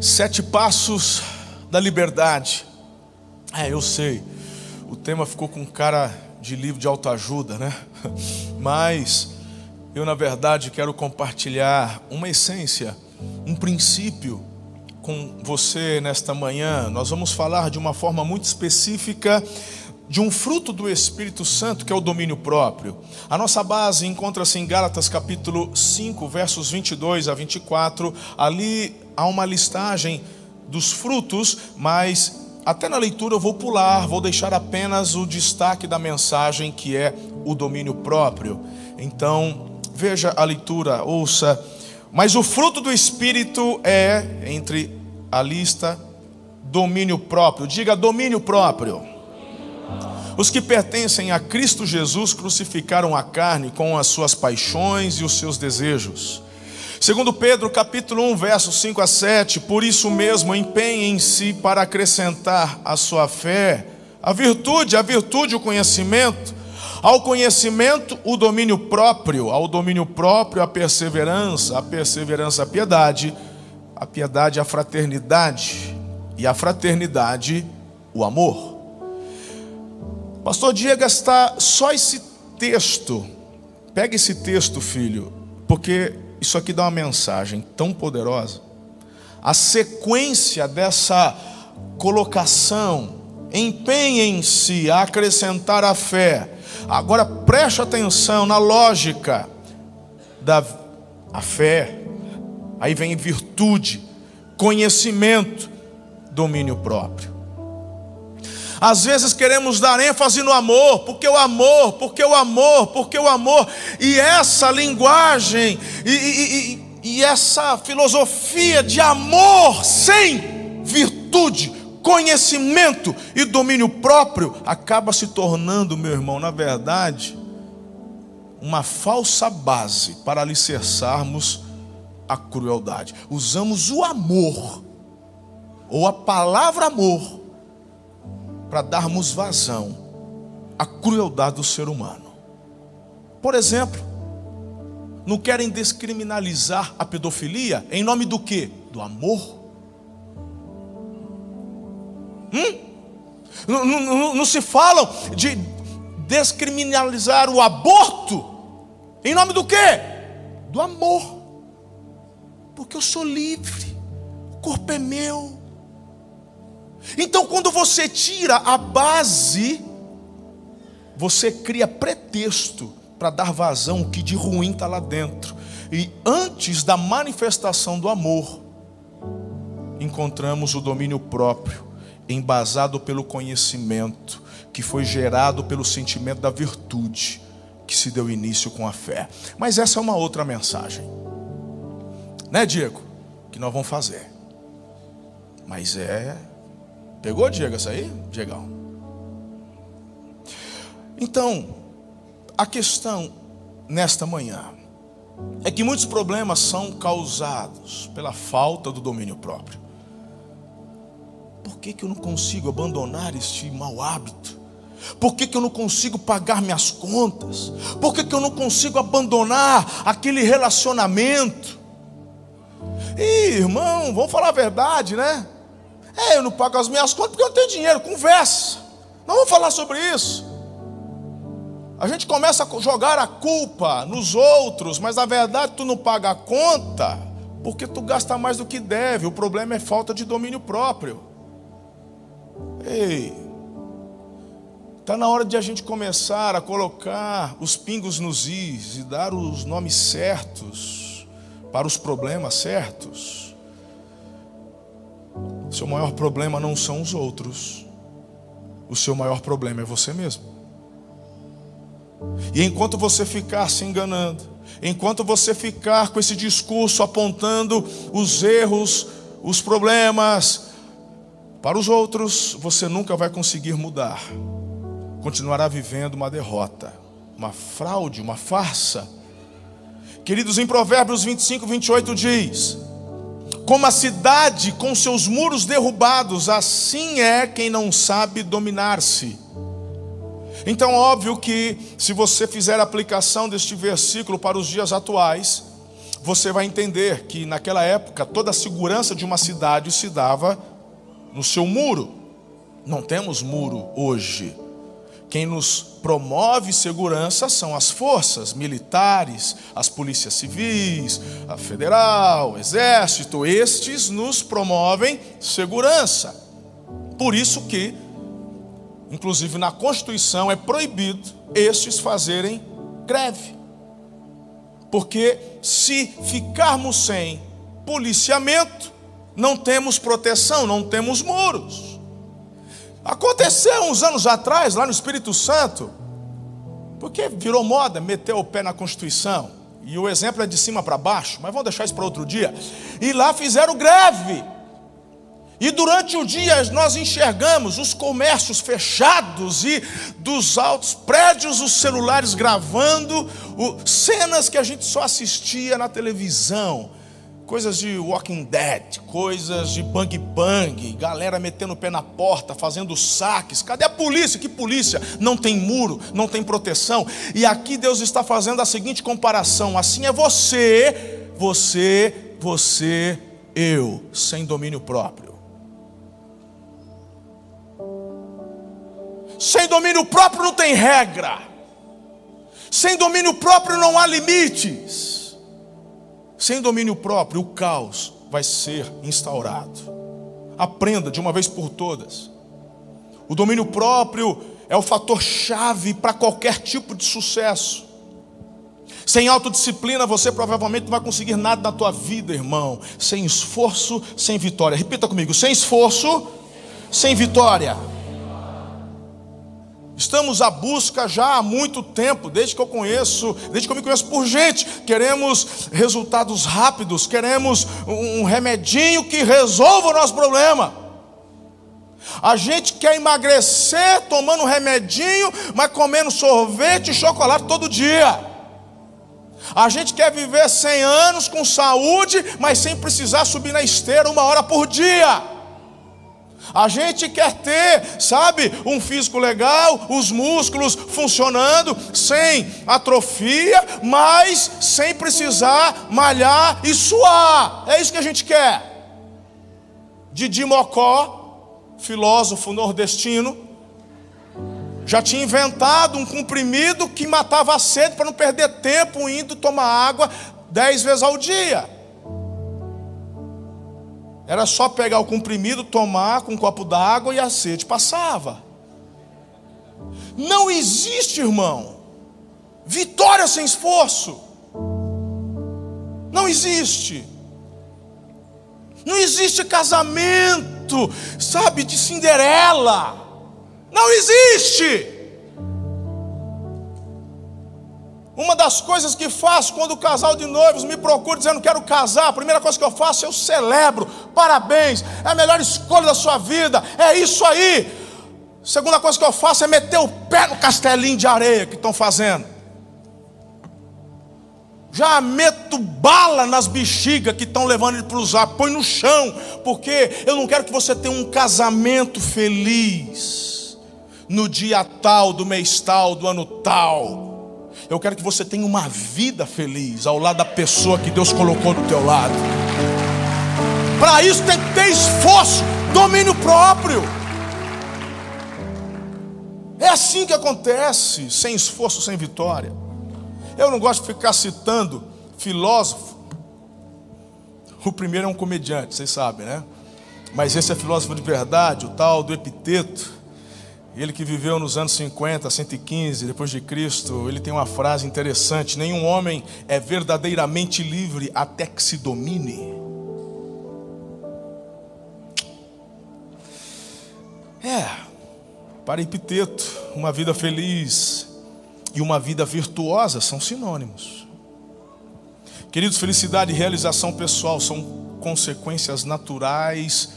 Sete passos da liberdade. É, eu sei. O tema ficou com cara de livro de autoajuda, né? Mas eu, na verdade, quero compartilhar uma essência, um princípio com você nesta manhã. Nós vamos falar de uma forma muito específica de um fruto do Espírito Santo, que é o domínio próprio. A nossa base encontra-se em Gálatas capítulo 5, versos 22 a 24. Ali há uma listagem dos frutos, mas até na leitura eu vou pular, vou deixar apenas o destaque da mensagem que é o domínio próprio. Então, veja a leitura, ouça. Mas o fruto do Espírito é, entre a lista, domínio próprio. Diga domínio próprio. Os que pertencem a Cristo Jesus crucificaram a carne com as suas paixões e os seus desejos. Segundo Pedro, capítulo 1, versos 5 a 7, por isso mesmo empenhem-se para acrescentar à sua fé. A virtude, a virtude o conhecimento, ao conhecimento o domínio próprio, ao domínio próprio a perseverança, a perseverança a piedade, a piedade a fraternidade. E a fraternidade o amor. Pastor Diego, está só esse texto. Pega esse texto, filho, porque isso aqui dá uma mensagem tão poderosa. A sequência dessa colocação, empenhem-se a acrescentar a fé. Agora preste atenção na lógica da a fé. Aí vem virtude, conhecimento, domínio próprio. Às vezes queremos dar ênfase no amor, porque o amor, porque o amor, porque o amor, e essa linguagem e, e, e, e essa filosofia de amor sem virtude, conhecimento e domínio próprio acaba se tornando, meu irmão, na verdade, uma falsa base para alicerçarmos a crueldade. Usamos o amor, ou a palavra amor, para darmos vazão à crueldade do ser humano. Por exemplo, não querem descriminalizar a pedofilia em nome do que? Do amor. Hum? Não, não, se falam de descriminalizar o aborto em nome do que? Do amor. Porque eu sou livre, o corpo é meu. Então, quando você tira a base, você cria pretexto para dar vazão o que de ruim está lá dentro. E antes da manifestação do amor, encontramos o domínio próprio, embasado pelo conhecimento, que foi gerado pelo sentimento da virtude, que se deu início com a fé. Mas essa é uma outra mensagem, né, Diego? Que nós vamos fazer. Mas é Pegou, Diego, essa aí? Diegão. Então, a questão nesta manhã é que muitos problemas são causados pela falta do domínio próprio. Por que, que eu não consigo abandonar este mau hábito? Por que, que eu não consigo pagar minhas contas? Por que, que eu não consigo abandonar aquele relacionamento? Ih, irmão, vamos falar a verdade, né? É, eu não pago as minhas contas porque eu não tenho dinheiro. Conversa. Não vamos falar sobre isso. A gente começa a jogar a culpa nos outros, mas na verdade tu não paga a conta porque tu gasta mais do que deve. O problema é falta de domínio próprio. Ei, está na hora de a gente começar a colocar os pingos nos is e dar os nomes certos para os problemas certos. Seu maior problema não são os outros. O seu maior problema é você mesmo. E enquanto você ficar se enganando, enquanto você ficar com esse discurso apontando os erros, os problemas para os outros, você nunca vai conseguir mudar. Continuará vivendo uma derrota, uma fraude, uma farsa. Queridos, em Provérbios 25, 28 diz: como a cidade com seus muros derrubados, assim é quem não sabe dominar-se. Então, óbvio que se você fizer a aplicação deste versículo para os dias atuais, você vai entender que naquela época toda a segurança de uma cidade se dava no seu muro. Não temos muro hoje. Quem nos promove segurança são as forças militares, as polícias civis, a federal, o exército. Estes nos promovem segurança. Por isso que, inclusive na Constituição, é proibido estes fazerem greve. Porque se ficarmos sem policiamento, não temos proteção, não temos muros. Aconteceu uns anos atrás, lá no Espírito Santo, porque virou moda meter o pé na Constituição, e o exemplo é de cima para baixo, mas vamos deixar isso para outro dia. E lá fizeram greve. E durante o dia nós enxergamos os comércios fechados e dos altos prédios os celulares gravando o, cenas que a gente só assistia na televisão. Coisas de Walking Dead, coisas de Bang Bang, galera metendo o pé na porta, fazendo saques. Cadê a polícia? Que polícia? Não tem muro, não tem proteção. E aqui Deus está fazendo a seguinte comparação: assim é você, você, você, eu, sem domínio próprio. Sem domínio próprio não tem regra. Sem domínio próprio não há limites. Sem domínio próprio, o caos vai ser instaurado. Aprenda de uma vez por todas. O domínio próprio é o fator chave para qualquer tipo de sucesso. Sem autodisciplina, você provavelmente não vai conseguir nada na tua vida, irmão. Sem esforço, sem vitória. Repita comigo: sem esforço, sem vitória. Estamos à busca já há muito tempo, desde que eu conheço, desde que eu me conheço por gente. Queremos resultados rápidos, queremos um remedinho que resolva o nosso problema. A gente quer emagrecer tomando remedinho, mas comendo sorvete e chocolate todo dia. A gente quer viver 100 anos com saúde, mas sem precisar subir na esteira uma hora por dia. A gente quer ter, sabe, um físico legal, os músculos funcionando, sem atrofia, mas sem precisar malhar e suar. É isso que a gente quer. Didi Mocó, filósofo nordestino, já tinha inventado um comprimido que matava a sede para não perder tempo indo tomar água dez vezes ao dia. Era só pegar o comprimido, tomar com um copo d'água e a sede passava. Não existe, irmão, vitória sem esforço. Não existe. Não existe casamento, sabe, de Cinderela. Não existe. Uma das coisas que faço quando o casal de noivos me procura dizendo quero casar, a primeira coisa que eu faço eu celebro, parabéns, é a melhor escolha da sua vida, é isso aí. Segunda coisa que eu faço é meter o pé no castelinho de areia que estão fazendo. Já meto bala nas bexigas que estão levando ele para usar, põe no chão, porque eu não quero que você tenha um casamento feliz no dia tal, do mês tal, do ano tal. Eu quero que você tenha uma vida feliz ao lado da pessoa que Deus colocou do teu lado. Para isso tem que ter esforço, domínio próprio. É assim que acontece, sem esforço, sem vitória. Eu não gosto de ficar citando filósofo. O primeiro é um comediante, vocês sabem, né? Mas esse é filósofo de verdade, o tal do Epiteto. Ele que viveu nos anos 50, 115 depois de Cristo, ele tem uma frase interessante: nenhum homem é verdadeiramente livre até que se domine. É, para Epiteto, uma vida feliz e uma vida virtuosa são sinônimos. Queridos, felicidade e realização pessoal são consequências naturais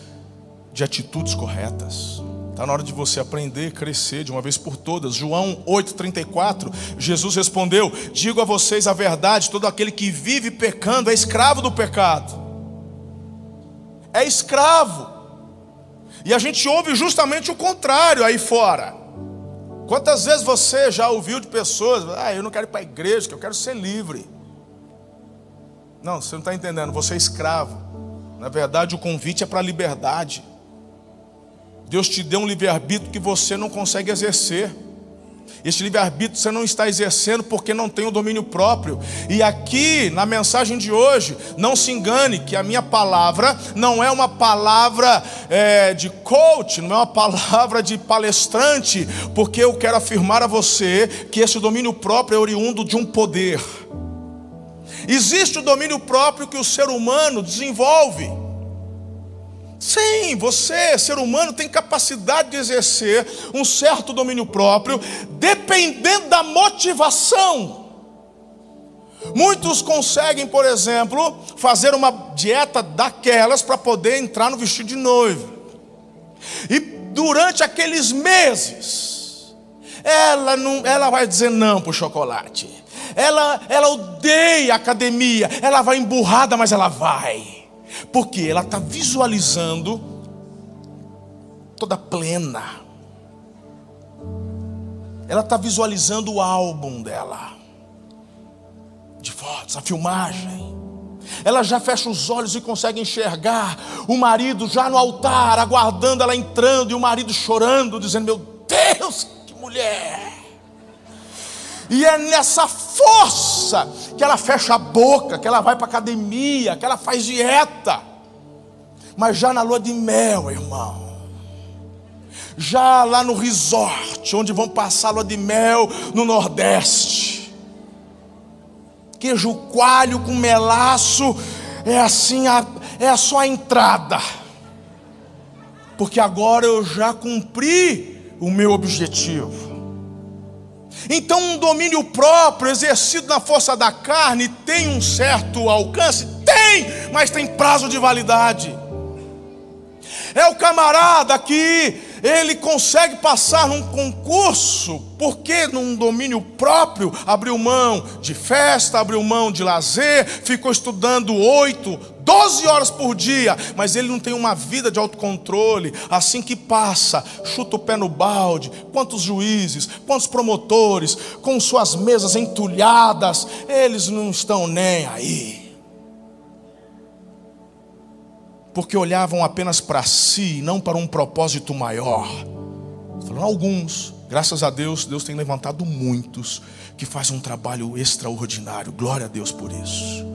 de atitudes corretas. Está na hora de você aprender, crescer de uma vez por todas. João 8,34, Jesus respondeu: Digo a vocês a verdade: todo aquele que vive pecando é escravo do pecado. É escravo. E a gente ouve justamente o contrário aí fora. Quantas vezes você já ouviu de pessoas: Ah, eu não quero ir para a igreja, que eu quero ser livre. Não, você não está entendendo, você é escravo. Na verdade, o convite é para a liberdade. Deus te deu um livre-arbítrio que você não consegue exercer. Este livre-arbítrio você não está exercendo porque não tem o domínio próprio. E aqui, na mensagem de hoje, não se engane que a minha palavra não é uma palavra é, de coach, não é uma palavra de palestrante, porque eu quero afirmar a você que esse domínio próprio é oriundo de um poder. Existe o domínio próprio que o ser humano desenvolve. Sim, você, ser humano, tem capacidade de exercer um certo domínio próprio, dependendo da motivação. Muitos conseguem, por exemplo, fazer uma dieta daquelas para poder entrar no vestido de noivo. E durante aqueles meses, ela não, ela vai dizer não para o chocolate. Ela, ela odeia academia. Ela vai emburrada, mas ela vai. Porque ela está visualizando toda plena. Ela está visualizando o álbum dela, de fotos, a filmagem. Ela já fecha os olhos e consegue enxergar o marido já no altar, aguardando ela entrando, e o marido chorando, dizendo: Meu Deus, que mulher! E é nessa força que ela fecha a boca, que ela vai para academia, que ela faz dieta. Mas já na lua de mel, irmão. Já lá no resort, onde vão passar a lua de mel no Nordeste. Queijo coalho com melaço é assim, é só a entrada. Porque agora eu já cumpri o meu objetivo. Então, um domínio próprio, exercido na força da carne, tem um certo alcance? Tem, mas tem prazo de validade. É o camarada que ele consegue passar num concurso, porque num domínio próprio abriu mão de festa, abriu mão de lazer, ficou estudando oito, doze horas por dia, mas ele não tem uma vida de autocontrole. Assim que passa, chuta o pé no balde. Quantos juízes, quantos promotores, com suas mesas entulhadas, eles não estão nem aí. Porque olhavam apenas para si, não para um propósito maior. Alguns, graças a Deus, Deus tem levantado muitos que fazem um trabalho extraordinário. Glória a Deus por isso.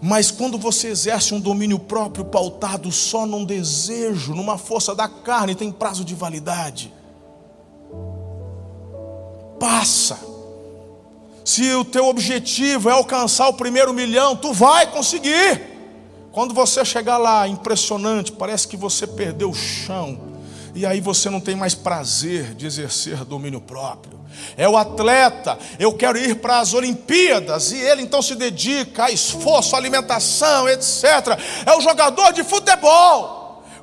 Mas quando você exerce um domínio próprio pautado só num desejo, numa força da carne, tem prazo de validade. Passa. Se o teu objetivo é alcançar o primeiro milhão, tu vai conseguir. Quando você chegar lá, impressionante, parece que você perdeu o chão. E aí você não tem mais prazer de exercer domínio próprio. É o atleta, eu quero ir para as Olimpíadas, e ele então se dedica a esforço, alimentação, etc. É o jogador de futebol.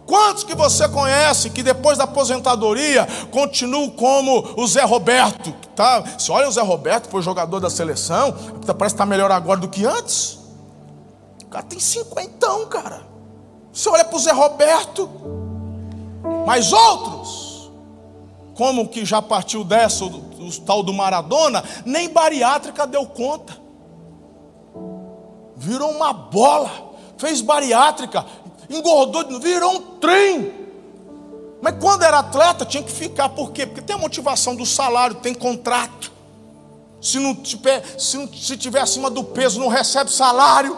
Quantos que você conhece que depois da aposentadoria continuam como o Zé Roberto? Tá? Você olha o Zé Roberto, foi jogador da seleção, parece que está melhor agora do que antes. O cara tem cinquentão, cara. Você olha para o Zé Roberto, mas outros, como que já partiu dessa, o tal do Maradona, nem bariátrica deu conta. Virou uma bola, fez bariátrica, engordou, virou um trem. Mas quando era atleta tinha que ficar, por quê? Porque tem a motivação do salário, tem contrato. Se não tiver, se, não, se tiver acima do peso, não recebe salário.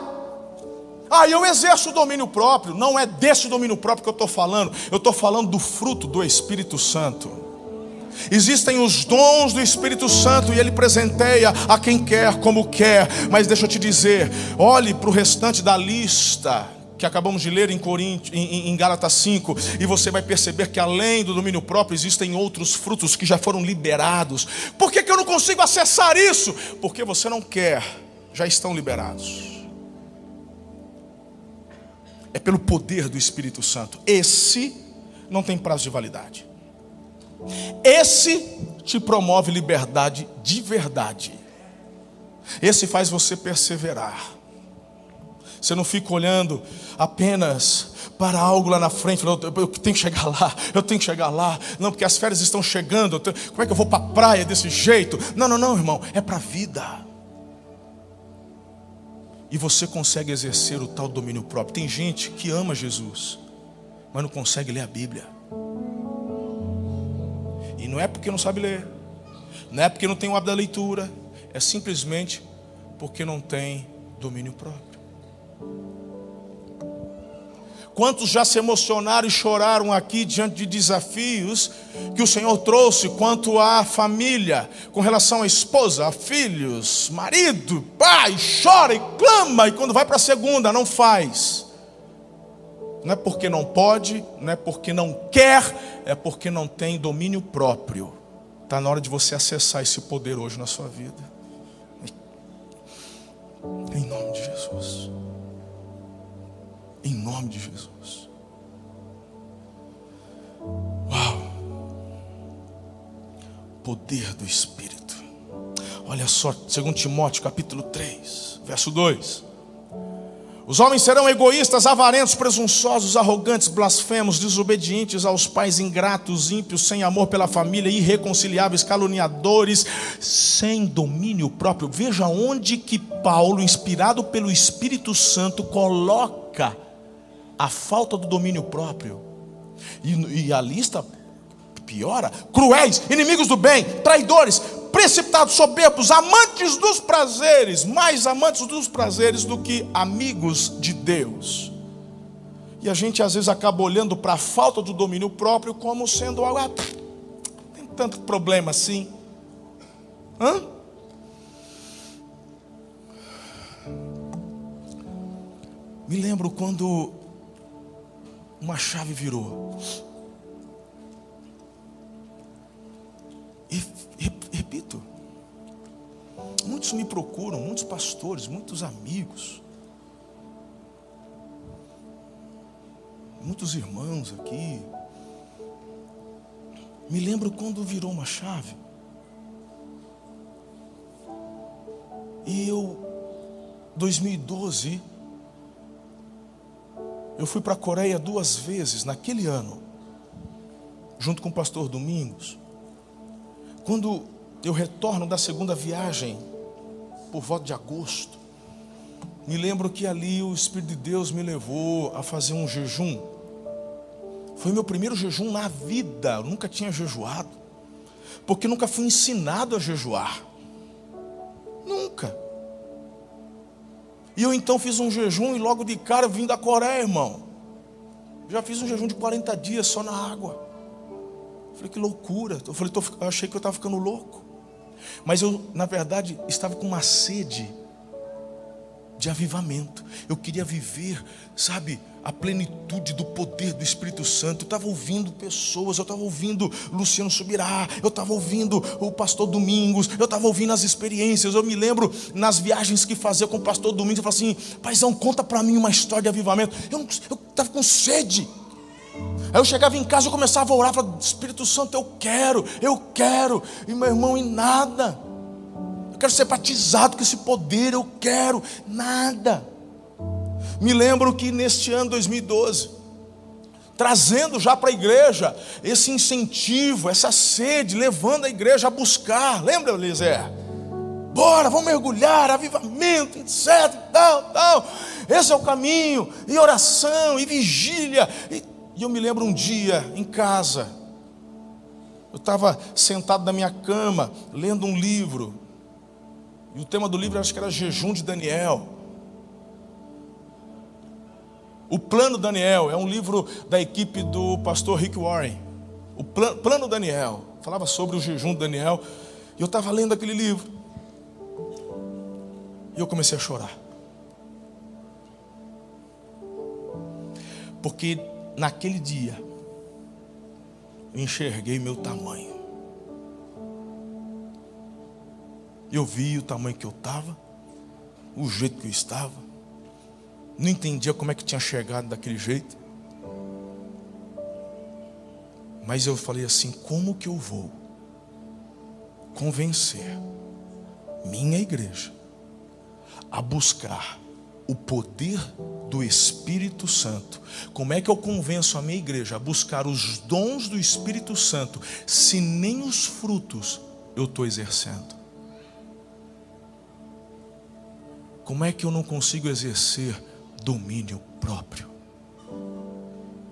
Aí eu exerço o domínio próprio, não é desse domínio próprio que eu estou falando, eu estou falando do fruto do Espírito Santo. Existem os dons do Espírito Santo e ele presenteia a quem quer, como quer. Mas deixa eu te dizer: olhe para o restante da lista que acabamos de ler em, Corinto, em, em Gálatas 5, e você vai perceber que além do domínio próprio existem outros frutos que já foram liberados. Por que, que eu não consigo acessar isso? Porque você não quer, já estão liberados. É pelo poder do Espírito Santo. Esse não tem prazo de validade. Esse te promove liberdade de verdade. Esse faz você perseverar. Você não fica olhando apenas para algo lá na frente. Eu, eu, tenho que chegar lá, eu tenho que chegar lá. Não, porque as férias estão chegando. Como é que eu vou para a praia desse jeito? Não, não, não, irmão. É para a vida. E você consegue exercer o tal domínio próprio. Tem gente que ama Jesus, mas não consegue ler a Bíblia. E não é porque não sabe ler, não é porque não tem o hábito da leitura, é simplesmente porque não tem domínio próprio. Quantos já se emocionaram e choraram aqui diante de desafios que o Senhor trouxe quanto à família, com relação à esposa, a filhos, marido, pai, chora e clama, e quando vai para a segunda, não faz. Não é porque não pode, não é porque não quer, é porque não tem domínio próprio. Está na hora de você acessar esse poder hoje na sua vida. Em nome de Jesus. Em nome de Jesus. Uau! Poder do Espírito. Olha só, 2 Timóteo capítulo 3, verso 2. Os homens serão egoístas, avarentos, presunçosos, arrogantes, blasfemos, desobedientes aos pais, ingratos, ímpios, sem amor pela família, irreconciliáveis, caluniadores, sem domínio próprio. Veja onde que Paulo, inspirado pelo Espírito Santo, coloca a falta do domínio próprio. E, e a lista piora: cruéis, inimigos do bem, traidores, precipitados, soberbos, amantes dos prazeres, mais amantes dos prazeres do que amigos de Deus. E a gente às vezes acaba olhando para a falta do domínio próprio como sendo algo, ah, tem tanto problema assim. Hã? Me lembro quando uma chave virou. E, repito, muitos me procuram, muitos pastores, muitos amigos, muitos irmãos aqui. Me lembro quando virou uma chave. E eu, 2012, eu fui para a Coreia duas vezes naquele ano, junto com o pastor Domingos. Quando eu retorno da segunda viagem, por volta de agosto, me lembro que ali o Espírito de Deus me levou a fazer um jejum. Foi meu primeiro jejum na vida, eu nunca tinha jejuado, porque nunca fui ensinado a jejuar. Nunca. E eu então fiz um jejum e logo de cara vim da Coreia, irmão. Já fiz um jejum de 40 dias só na água. Falei, que loucura. Eu falei, tô, eu achei que eu estava ficando louco. Mas eu, na verdade, estava com uma sede de avivamento. Eu queria viver, sabe, a plenitude do poder do Espírito Santo. Eu estava ouvindo pessoas, eu estava ouvindo Luciano Subirá, eu estava ouvindo o pastor Domingos, eu estava ouvindo as experiências. Eu me lembro nas viagens que fazia com o pastor Domingos, eu falava assim: paizão, conta para mim uma história de avivamento. Eu estava com sede. Aí eu chegava em casa e começava a orar, falava, Espírito Santo, eu quero, eu quero, e meu irmão, e nada. Eu quero ser batizado com esse poder, eu quero, nada. Me lembro que neste ano 2012, trazendo já para a igreja esse incentivo, essa sede, levando a igreja a buscar, lembra, Eliezer? Bora, vamos mergulhar, avivamento, etc, tal, tal. Esse é o caminho, e oração, e vigília. E, e eu me lembro um dia, em casa, eu estava sentado na minha cama, lendo um livro, e o tema do livro acho que era Jejum de Daniel. O Plano Daniel é um livro da equipe do pastor Rick Warren. O Plano, Plano Daniel falava sobre o jejum de Daniel. E eu estava lendo aquele livro. E eu comecei a chorar. Porque naquele dia eu enxerguei meu tamanho. Eu vi o tamanho que eu estava, o jeito que eu estava não entendia como é que tinha chegado daquele jeito. Mas eu falei assim: como que eu vou convencer minha igreja a buscar o poder do Espírito Santo? Como é que eu convenço a minha igreja a buscar os dons do Espírito Santo se nem os frutos eu estou exercendo? Como é que eu não consigo exercer domínio próprio?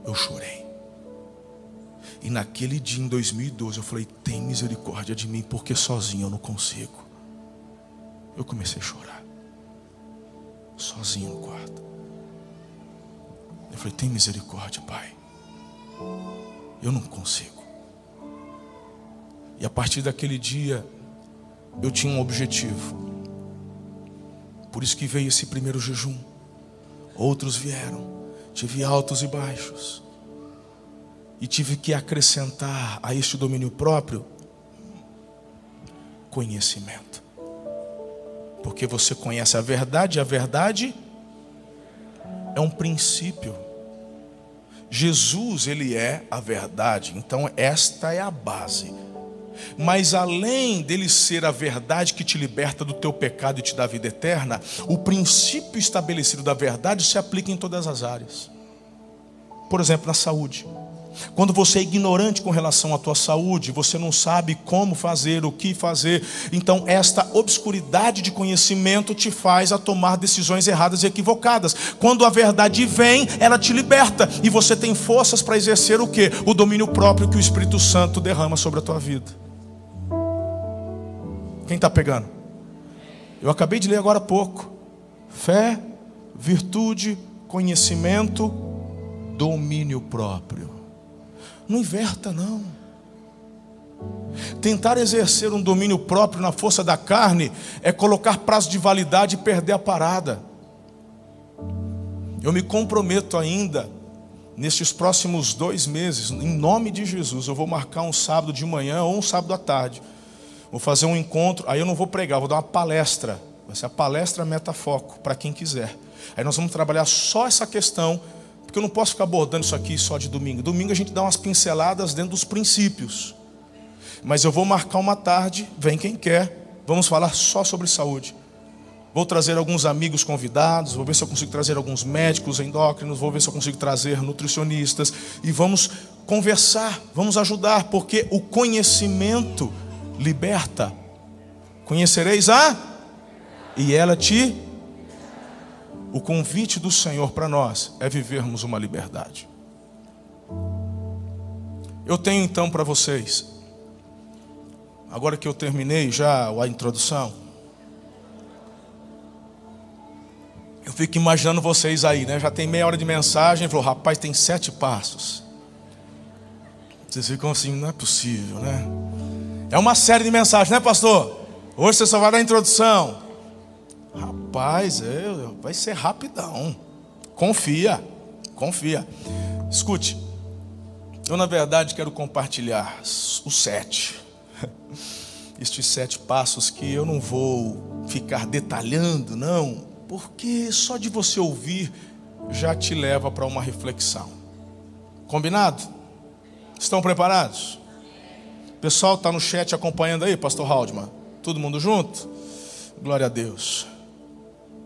Eu chorei. E naquele dia, em 2012, eu falei: tem misericórdia de mim, porque sozinho eu não consigo. Eu comecei a chorar. Sozinho no quarto. Eu falei: tem misericórdia, Pai. Eu não consigo. E a partir daquele dia, eu tinha um objetivo. Por isso que veio esse primeiro jejum. Outros vieram. Tive altos e baixos. E tive que acrescentar a este domínio próprio conhecimento. Porque você conhece a verdade, e a verdade é um princípio. Jesus, ele é a verdade. Então, esta é a base. Mas além dele ser a verdade que te liberta do teu pecado e te dá vida eterna, o princípio estabelecido da verdade se aplica em todas as áreas. Por exemplo, na saúde. Quando você é ignorante com relação à tua saúde, você não sabe como fazer, o que fazer, então esta obscuridade de conhecimento te faz a tomar decisões erradas e equivocadas. Quando a verdade vem, ela te liberta e você tem forças para exercer o que? O domínio próprio que o Espírito Santo derrama sobre a tua vida. Quem está pegando? Eu acabei de ler agora há pouco. Fé, virtude, conhecimento, domínio próprio. Não inverta, não. Tentar exercer um domínio próprio na força da carne é colocar prazo de validade e perder a parada. Eu me comprometo ainda, nestes próximos dois meses, em nome de Jesus, eu vou marcar um sábado de manhã ou um sábado à tarde. Vou fazer um encontro, aí eu não vou pregar, vou dar uma palestra. Vai ser a palestra metafoco, para quem quiser. Aí nós vamos trabalhar só essa questão porque eu não posso ficar abordando isso aqui só de domingo. Domingo a gente dá umas pinceladas dentro dos princípios. Mas eu vou marcar uma tarde, vem quem quer, vamos falar só sobre saúde. Vou trazer alguns amigos convidados, vou ver se eu consigo trazer alguns médicos endócrinos, vou ver se eu consigo trazer nutricionistas e vamos conversar, vamos ajudar, porque o conhecimento liberta. Conhecereis a e ela te o convite do Senhor para nós é vivermos uma liberdade. Eu tenho então para vocês, agora que eu terminei já a introdução, eu fico imaginando vocês aí, né? Já tem meia hora de mensagem, falou, rapaz, tem sete passos. Vocês ficam assim, não é possível, né? É uma série de mensagens, né, pastor? Hoje você só vai dar a introdução. Rapaz, é, vai ser rapidão. Confia, confia. Escute, eu na verdade quero compartilhar os sete. Estes sete passos que eu não vou ficar detalhando, não, porque só de você ouvir já te leva para uma reflexão. Combinado? Estão preparados? Pessoal está no chat acompanhando aí, Pastor Haldman? Todo mundo junto? Glória a Deus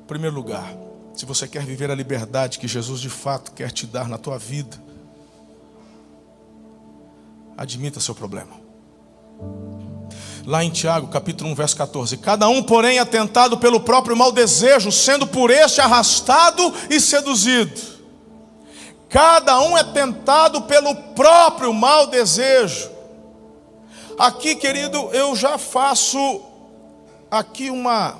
primeiro lugar, se você quer viver a liberdade que Jesus de fato quer te dar na tua vida, admita seu problema. Lá em Tiago, capítulo 1, verso 14: Cada um, porém, é pelo próprio mau desejo, sendo por este arrastado e seduzido. Cada um é tentado pelo próprio mau desejo. Aqui, querido, eu já faço aqui uma,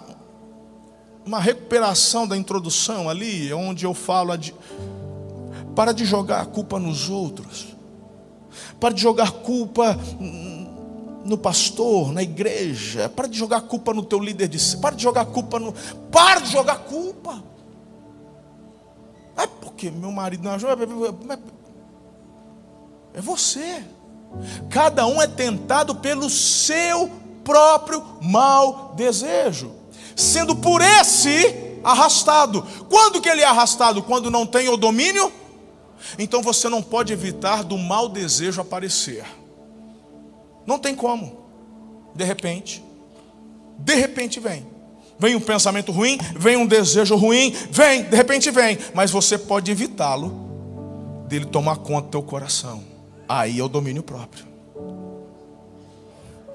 uma recuperação da introdução ali, onde eu falo de, para de jogar a culpa nos outros, para de jogar culpa no pastor, na igreja, para de jogar culpa no teu líder de, para de jogar culpa no, para de jogar culpa. É porque meu marido não ajuda, é você. Cada um é tentado pelo seu próprio mau desejo sendo por esse arrastado. Quando que ele é arrastado? Quando não tem o domínio? Então você não pode evitar do mau desejo aparecer. Não tem como. De repente, de repente vem. Vem um pensamento ruim, vem um desejo ruim, vem, de repente vem, mas você pode evitá-lo dele tomar conta do teu coração. Aí é o domínio próprio.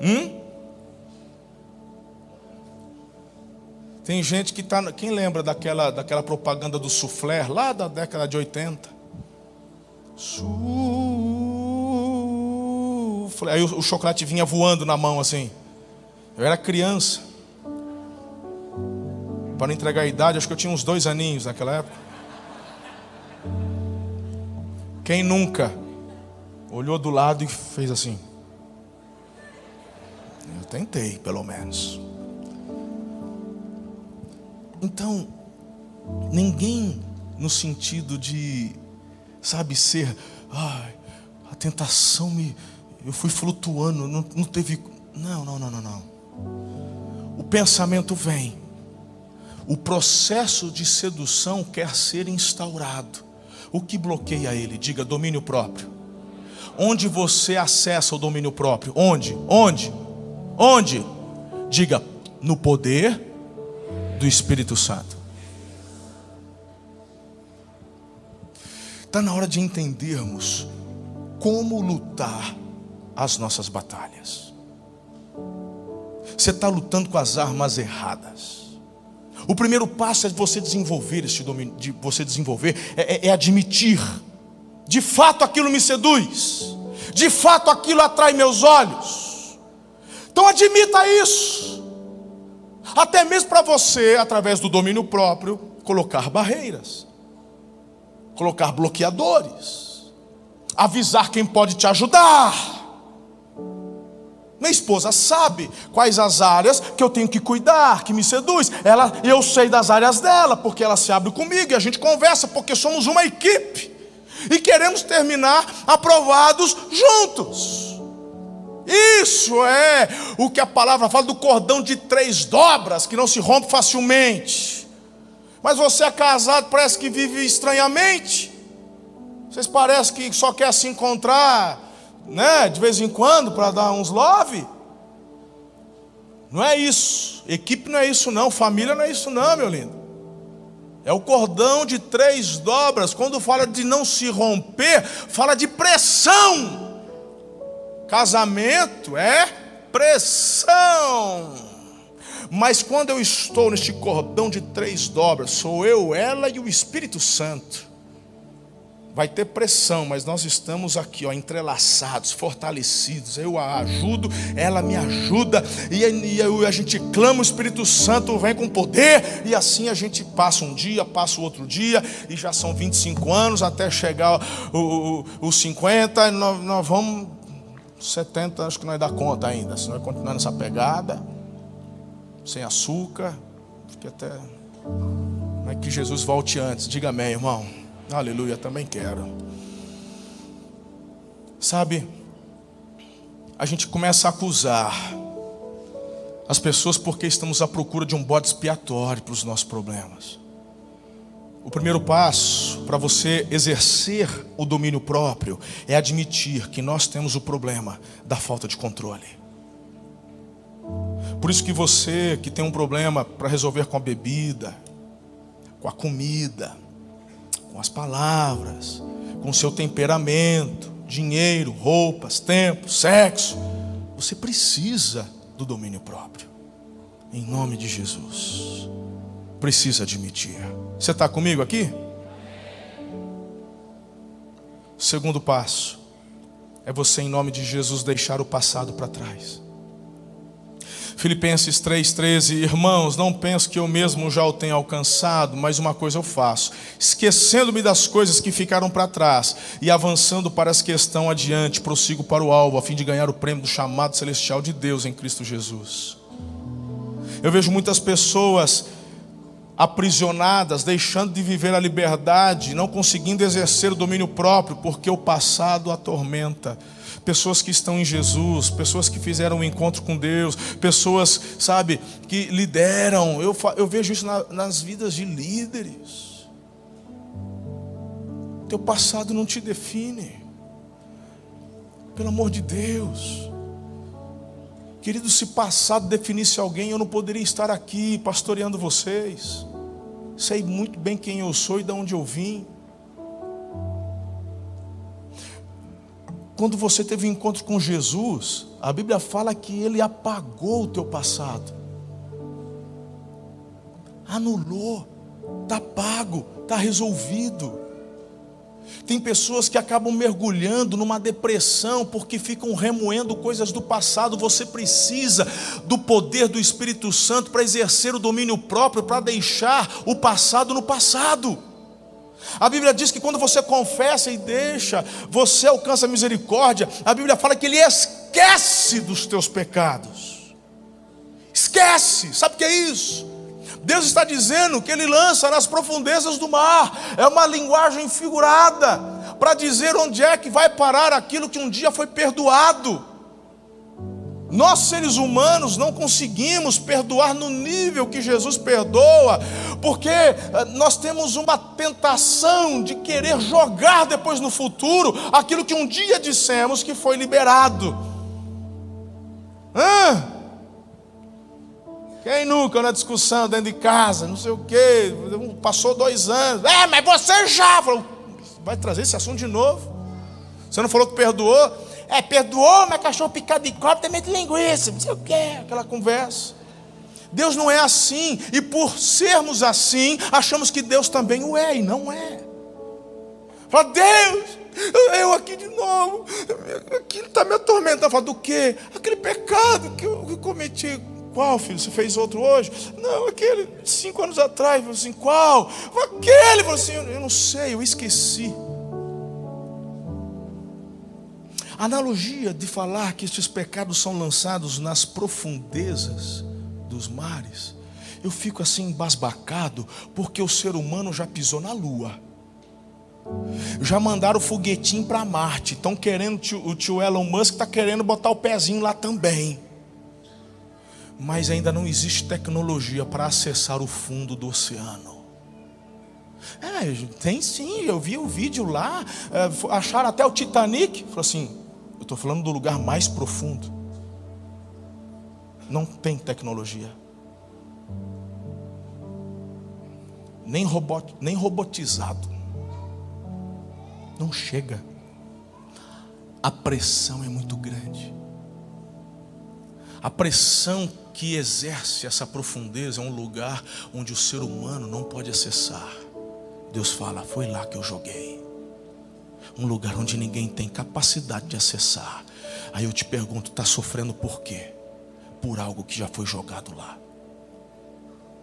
Hum? Tem gente que está. Quem lembra daquela, daquela propaganda do soufflé lá da década de 80? Soufflé. Aí o, o chocolate vinha voando na mão assim. Eu era criança. Para não entregar a idade, acho que eu tinha uns dois aninhos naquela época. Quem nunca olhou do lado e fez assim? Eu tentei, pelo menos. Então, ninguém no sentido de, sabe, ser, ai, a tentação me, eu fui flutuando, não, não teve, não, não, não, não, não. O pensamento vem, o processo de sedução quer ser instaurado. O que bloqueia ele? Diga domínio próprio. Onde você acessa o domínio próprio? Onde? Onde? Onde? Diga no poder do Espírito Santo. Está na hora de entendermos como lutar as nossas batalhas. Você está lutando com as armas erradas. O primeiro passo é você desenvolver este domínio, de você desenvolver, é, é, é admitir. De fato aquilo me seduz. De fato aquilo atrai meus olhos. Então admita isso. Até mesmo para você, através do domínio próprio, colocar barreiras, colocar bloqueadores, avisar quem pode te ajudar. Minha esposa sabe quais as áreas que eu tenho que cuidar, que me seduz. Ela, eu sei das áreas dela, porque ela se abre comigo e a gente conversa, porque somos uma equipe e queremos terminar aprovados juntos. Isso é o que a palavra fala do cordão de três dobras, que não se rompe facilmente. Mas você é casado, parece que vive estranhamente. Vocês parecem que só quer se encontrar, né, de vez em quando para dar uns love. Não é isso. Equipe não é isso não, família não é isso não, meu lindo. É o cordão de três dobras. Quando fala de não se romper, fala de pressão. Casamento é pressão. Mas quando eu estou neste cordão de três dobras, sou eu, ela e o Espírito Santo. Vai ter pressão, mas nós estamos aqui, ó, entrelaçados, fortalecidos. Eu a ajudo, ela me ajuda, e, e a gente clama, o Espírito Santo vem com poder, e assim a gente passa um dia, passa o outro dia, e já são 25 anos até chegar os 50, nós, nós vamos 70 acho que não vai dar conta ainda. Se vai continuar nessa pegada, sem açúcar, fique até. Não é que Jesus volte antes. Diga amém, irmão. Aleluia, também quero. Sabe, a gente começa a acusar as pessoas porque estamos à procura de um bode expiatório para os nossos problemas. O primeiro passo para você exercer o domínio próprio é admitir que nós temos o problema da falta de controle. Por isso que você que tem um problema para resolver com a bebida, com a comida, com as palavras, com seu temperamento, dinheiro, roupas, tempo, sexo, você precisa do domínio próprio. Em nome de Jesus. Precisa admitir. Você está comigo aqui? Segundo passo é você, em nome de Jesus, deixar o passado para trás. Filipenses 3,13: Irmãos, não penso que eu mesmo já o tenha alcançado, mas uma coisa eu faço, esquecendo-me das coisas que ficaram para trás e avançando para as que estão adiante, prossigo para o alvo, a fim de ganhar o prêmio do chamado celestial de Deus em Cristo Jesus. Eu vejo muitas pessoas aprisionadas, deixando de viver a liberdade, não conseguindo exercer o domínio próprio, porque o passado atormenta. Pessoas que estão em Jesus, pessoas que fizeram um encontro com Deus, pessoas, sabe, que lideram. Eu, eu vejo isso na, nas vidas de líderes. Teu passado não te define. Pelo amor de Deus. Querido, se passado definisse alguém, eu não poderia estar aqui pastoreando vocês. Sei muito bem quem eu sou e de onde eu vim. Quando você teve um encontro com Jesus, a Bíblia fala que ele apagou o teu passado. anulou, está pago, está resolvido. Tem pessoas que acabam mergulhando numa depressão porque ficam remoendo coisas do passado. Você precisa do poder do Espírito Santo para exercer o domínio próprio, para deixar o passado no passado. A Bíblia diz que quando você confessa e deixa, você alcança a misericórdia. A Bíblia fala que Ele esquece dos teus pecados. Esquece, sabe o que é isso? Deus está dizendo que Ele lança nas profundezas do mar, é uma linguagem figurada, para dizer onde é que vai parar aquilo que um dia foi perdoado. Nós, seres humanos, não conseguimos perdoar no nível que Jesus perdoa, porque eh, nós temos uma tentação de querer jogar depois no futuro aquilo que um dia dissemos que foi liberado. Hã? Quem nunca na discussão dentro de casa, não sei o quê, passou dois anos, é, mas você já, falou, vai trazer esse assunto de novo. Você não falou que perdoou? É, perdoou, mas cachorro picado de copo tem medo de linguiça, não sei o que, aquela conversa. Deus não é assim, e por sermos assim, achamos que Deus também o é, e não é. Fala, Deus, eu aqui de novo, aquilo está me atormentando. Fala, do que? Aquele pecado que eu, cometi. Qual, filho? Você fez outro hoje? Não, aquele cinco anos atrás. Falei assim, qual? Aquele. Falou assim, eu não sei, eu esqueci. A analogia de falar que estes pecados são lançados nas profundezas dos mares, eu fico assim embasbacado, porque o ser humano já pisou na lua. Já mandaram foguetinho para Marte. Estão querendo, o tio Elon Musk está querendo botar o pezinho lá também. Mas ainda não existe tecnologia para acessar o fundo do oceano. É, tem sim, eu vi o vídeo lá, é, acharam até o Titanic. Falou assim: eu estou falando do lugar mais profundo. Não tem tecnologia. Nem, robot, nem robotizado. Não chega. A pressão é muito grande. A pressão que exerce essa profundeza é um lugar onde o ser humano não pode acessar. Deus fala: Foi lá que eu joguei um lugar onde ninguém tem capacidade de acessar. Aí eu te pergunto: está sofrendo por quê? Por algo que já foi jogado lá.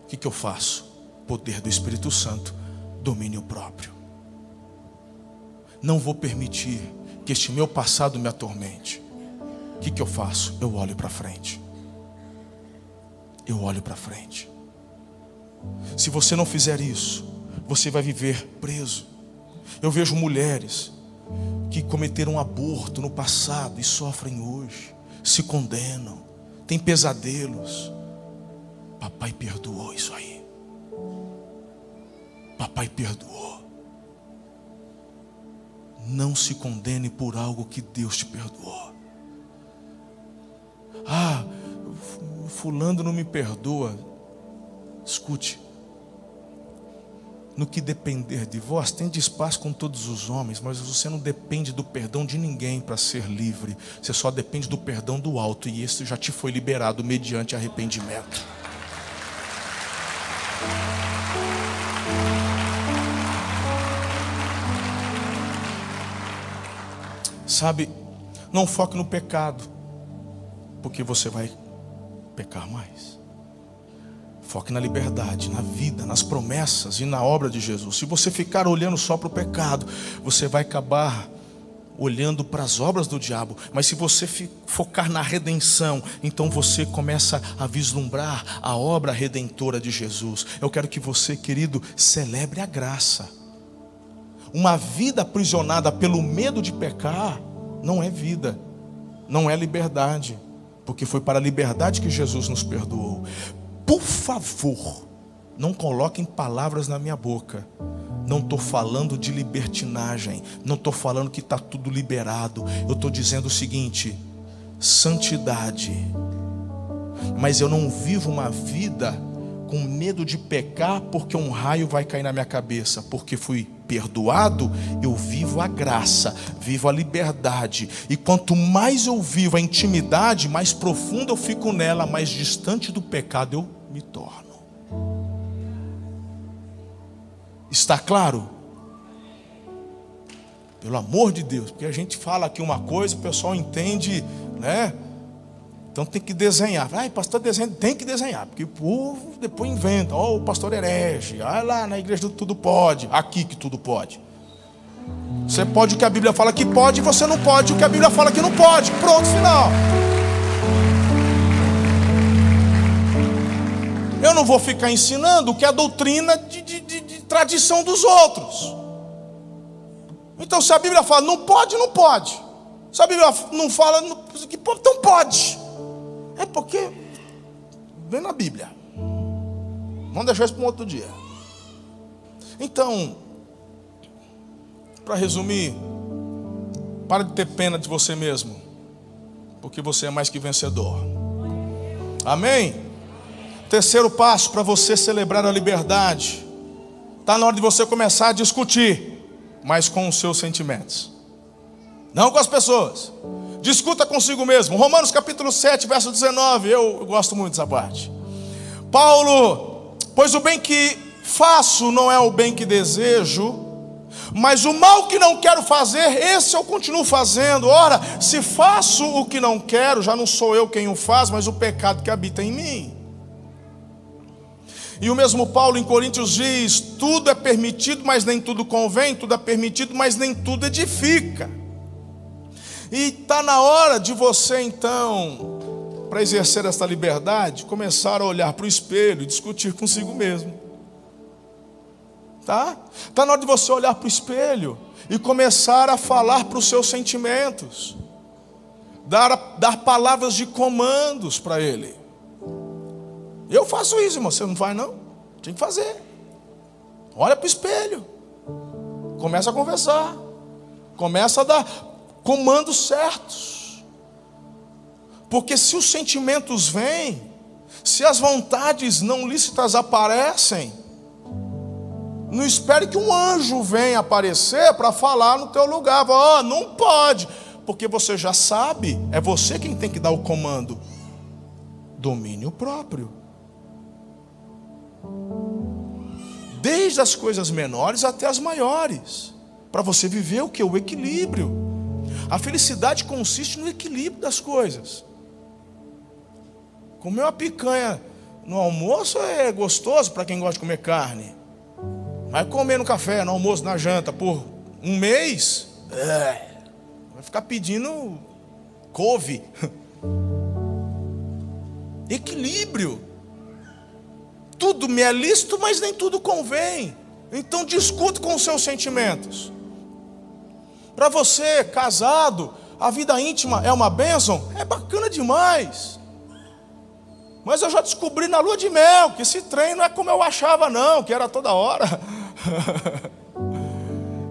O que, que eu faço? Poder do Espírito Santo, domínio próprio. Não vou permitir que este meu passado me atormente. O que, que eu faço? Eu olho para frente. Eu olho para frente. Se você não fizer isso, você vai viver preso. Eu vejo mulheres que cometeram aborto no passado e sofrem hoje, se condenam, têm pesadelos. Papai perdoou isso aí. Papai perdoou. Não se condene por algo que Deus te perdoou. Ah, fulano não me perdoa. Escute, no que depender de vós, tende espaço com todos os homens, mas você não depende do perdão de ninguém para ser livre. Você só depende do perdão do alto, e esse já te foi liberado mediante arrependimento. Sabe, não foque no pecado, porque você vai pecar mais. Foque na liberdade, na vida, nas promessas e na obra de Jesus. Se você ficar olhando só para o pecado, você vai acabar olhando para as obras do diabo. Mas se você focar na redenção, então você começa a vislumbrar a obra redentora de Jesus. Eu quero que você, querido, celebre a graça. Uma vida aprisionada pelo medo de pecar não é vida, não é liberdade porque foi para a liberdade que Jesus nos perdoou por favor, não coloquem palavras na minha boca. Não estou falando de libertinagem. Não estou falando que está tudo liberado. Eu estou dizendo o seguinte: santidade. Mas eu não vivo uma vida com medo de pecar porque um raio vai cair na minha cabeça, porque fui perdoado, eu vivo a graça, vivo a liberdade. E quanto mais eu vivo a intimidade, mais profundo eu fico nela, mais distante do pecado eu me torno. Está claro? Pelo amor de Deus, porque a gente fala aqui uma coisa, o pessoal entende, né? Então tem que desenhar. Ai, pastor desenha, tem que desenhar, porque o povo depois inventa. Ó, oh, o pastor herege. Ah, lá na igreja do tudo pode. Aqui que tudo pode. Você pode o que a Bíblia fala que pode, você não pode o que a Bíblia fala que não pode. Pronto, final. Eu não vou ficar ensinando o que é a doutrina de, de, de, de tradição dos outros. Então, se a Bíblia fala não pode, não pode. Se a Bíblia não fala que pode, então pode. É porque vem na Bíblia. Vamos deixar isso para um outro dia. Então, para resumir, para de ter pena de você mesmo, porque você é mais que vencedor. Amém? Terceiro passo para você celebrar a liberdade. Está na hora de você começar a discutir, mas com os seus sentimentos, não com as pessoas. Discuta consigo mesmo. Romanos capítulo 7, verso 19. Eu, gosto muito dessa parte. Paulo, pois o bem que faço não é o bem que desejo, mas o mal que não quero fazer, esse eu continuo fazendo. Ora, se faço o que não quero, já não sou eu quem o faz, mas o pecado que habita em mim. E o mesmo Paulo em Coríntios diz: tudo é permitido, mas nem tudo convém, tudo é permitido, mas nem tudo edifica. E está na hora de você então, para exercer esta liberdade, começar a olhar para o espelho e discutir consigo mesmo. Tá? Está na hora de você olhar para o espelho e começar a falar para os seus sentimentos, dar, dar palavras de comandos para ele. Eu faço isso, irmão. Você não faz, não? Tem que fazer. Olha para o espelho. Começa a conversar. Começa a dar comandos certos. Porque se os sentimentos vêm, se as vontades não lícitas aparecem, não espere que um anjo venha aparecer para falar no teu lugar. Ó, oh, não pode, porque você já sabe, é você quem tem que dar o comando. Domínio próprio. Desde as coisas menores até as maiores, para você viver o que? O equilíbrio. A felicidade consiste no equilíbrio das coisas. Comer uma picanha no almoço é gostoso para quem gosta de comer carne. Mas comer no café, no almoço, na janta, por um mês, é, vai ficar pedindo couve. Equilíbrio tudo me é lícito, mas nem tudo convém. Então discute com os seus sentimentos. Para você, casado, a vida íntima é uma bênção? É bacana demais. Mas eu já descobri na lua de mel que esse trem não é como eu achava, não, que era toda hora.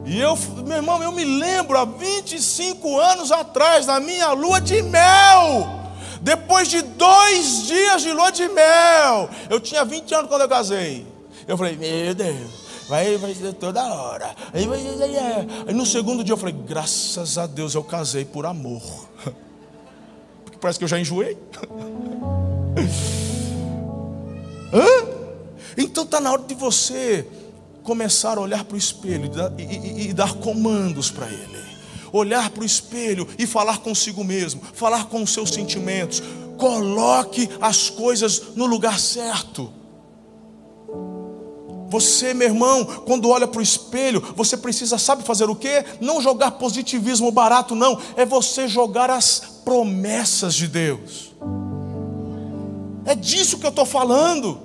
e eu, meu irmão, eu me lembro há 25 anos atrás, na minha lua de mel. Depois de dois dias de lua de mel, eu tinha 20 anos quando eu casei. Eu falei, meu Deus, vai, vai ser toda hora. Aí, aí, aí, no segundo dia eu falei, graças a Deus eu casei por amor. Porque parece que eu já enjoei. Hã? Então está na hora de você começar a olhar para o espelho e e, e, e dar comandos para ele olhar para o espelho e falar consigo mesmo, falar com os seus sentimentos. Coloque as coisas no lugar certo. Você, meu irmão, quando olha para o espelho, você precisa, sabe fazer o quê? Não jogar positivismo barato, não. É você jogar as promessas de Deus. É disso que eu estou falando.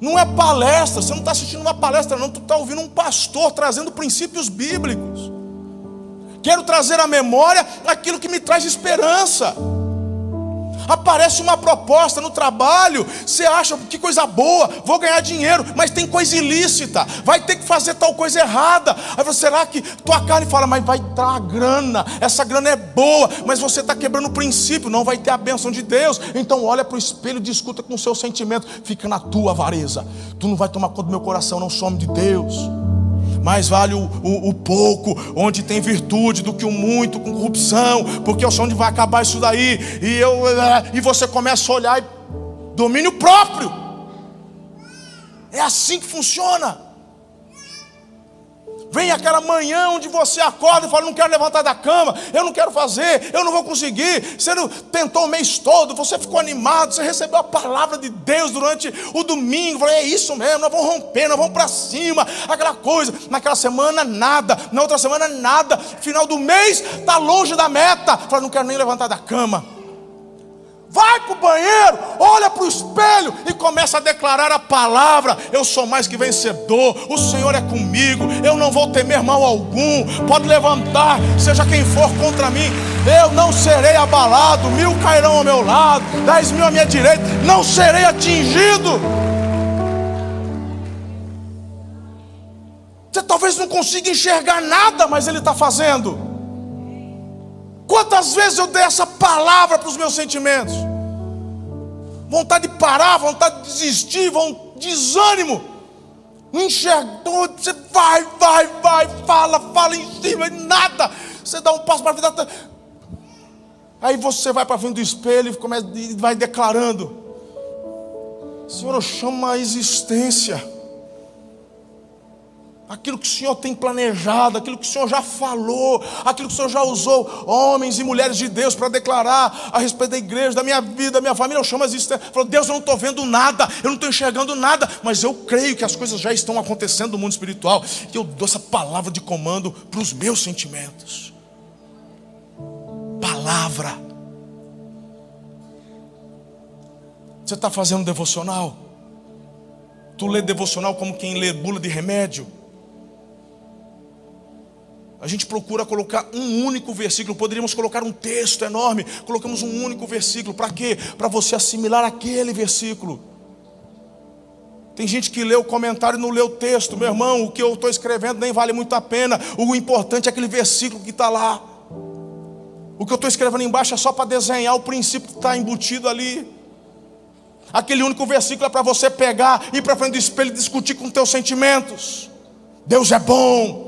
Não é palestra, você não está assistindo uma palestra, não, tu está ouvindo um pastor trazendo princípios bíblicos. Quero trazer à memória aquilo que me traz esperança. Aparece uma proposta no trabalho, você acha que coisa boa, vou ganhar dinheiro, mas tem coisa ilícita, vai ter que fazer tal coisa errada. Aí você, será que tua carne fala, mas vai dar a grana, essa grana é boa, mas você está quebrando o princípio, não vai ter a bênção de Deus. Então olha para o espelho, discuta com o seu sentimento, fica na tua avareza. Tu não vai tomar conta do meu coração, não some de Deus. Mais vale o, o, o, pouco, onde tem virtude, do que o muito com corrupção, porque eu sei onde vai acabar isso daí. E, eu, eh, e você começa a olhar e domínio próprio. É assim que funciona. Vem aquela manhã onde você acorda e fala: Não quero levantar da cama, eu não quero fazer, eu não vou conseguir. Você tentou o mês todo, você ficou animado, você recebeu a palavra de Deus durante o domingo. Falei: É isso mesmo, nós vamos romper, nós vamos para cima. Aquela coisa. Naquela semana, nada. Na outra semana, nada. Final do mês, está longe da meta. Fala: Não quero nem levantar da cama. Vai para o banheiro, olha para o espelho e começa a declarar a palavra: Eu sou mais que vencedor, o Senhor é comigo, eu não vou temer mal algum. Pode levantar, seja quem for contra mim, eu não serei abalado. Mil cairão ao meu lado, dez mil à minha direita, não serei atingido. Você talvez não consiga enxergar nada, mas Ele está fazendo. Quantas vezes eu dei essa palavra para os meus sentimentos? Vontade de parar, vontade de desistir, desânimo. Enxergou, você vai, vai, vai, fala, fala em cima, nada. Você dá um passo para a vida. Aí você vai para frente do espelho e, começa, vai declarando: Senhor, eu chamo a existência aquilo que o Senhor tem planejado, aquilo que o Senhor já falou, aquilo que o Senhor já usou homens e mulheres de Deus para declarar a respeito da igreja, da minha vida, da minha família. Eu chamo as existências. Falou, Deus, eu não estou vendo nada, eu não estou enxergando nada, mas eu creio que as coisas já estão acontecendo no mundo espiritual. E eu dou essa palavra de comando para os meus sentimentos. Palavra. Você está fazendo devocional? Tu lê devocional como quem lê bula de remédio? A gente procura colocar um único versículo, poderíamos colocar um texto enorme, colocamos um único versículo, para quê? Para você assimilar aquele versículo. Tem gente que lê o comentário e não lê o texto, meu irmão, o que eu estou escrevendo nem vale muito a pena, o importante é aquele versículo que está lá. O que eu estou escrevendo embaixo é só para desenhar o princípio que está embutido ali. Aquele único versículo é para você pegar, ir para frente do espelho e discutir com teus sentimentos. Deus é bom,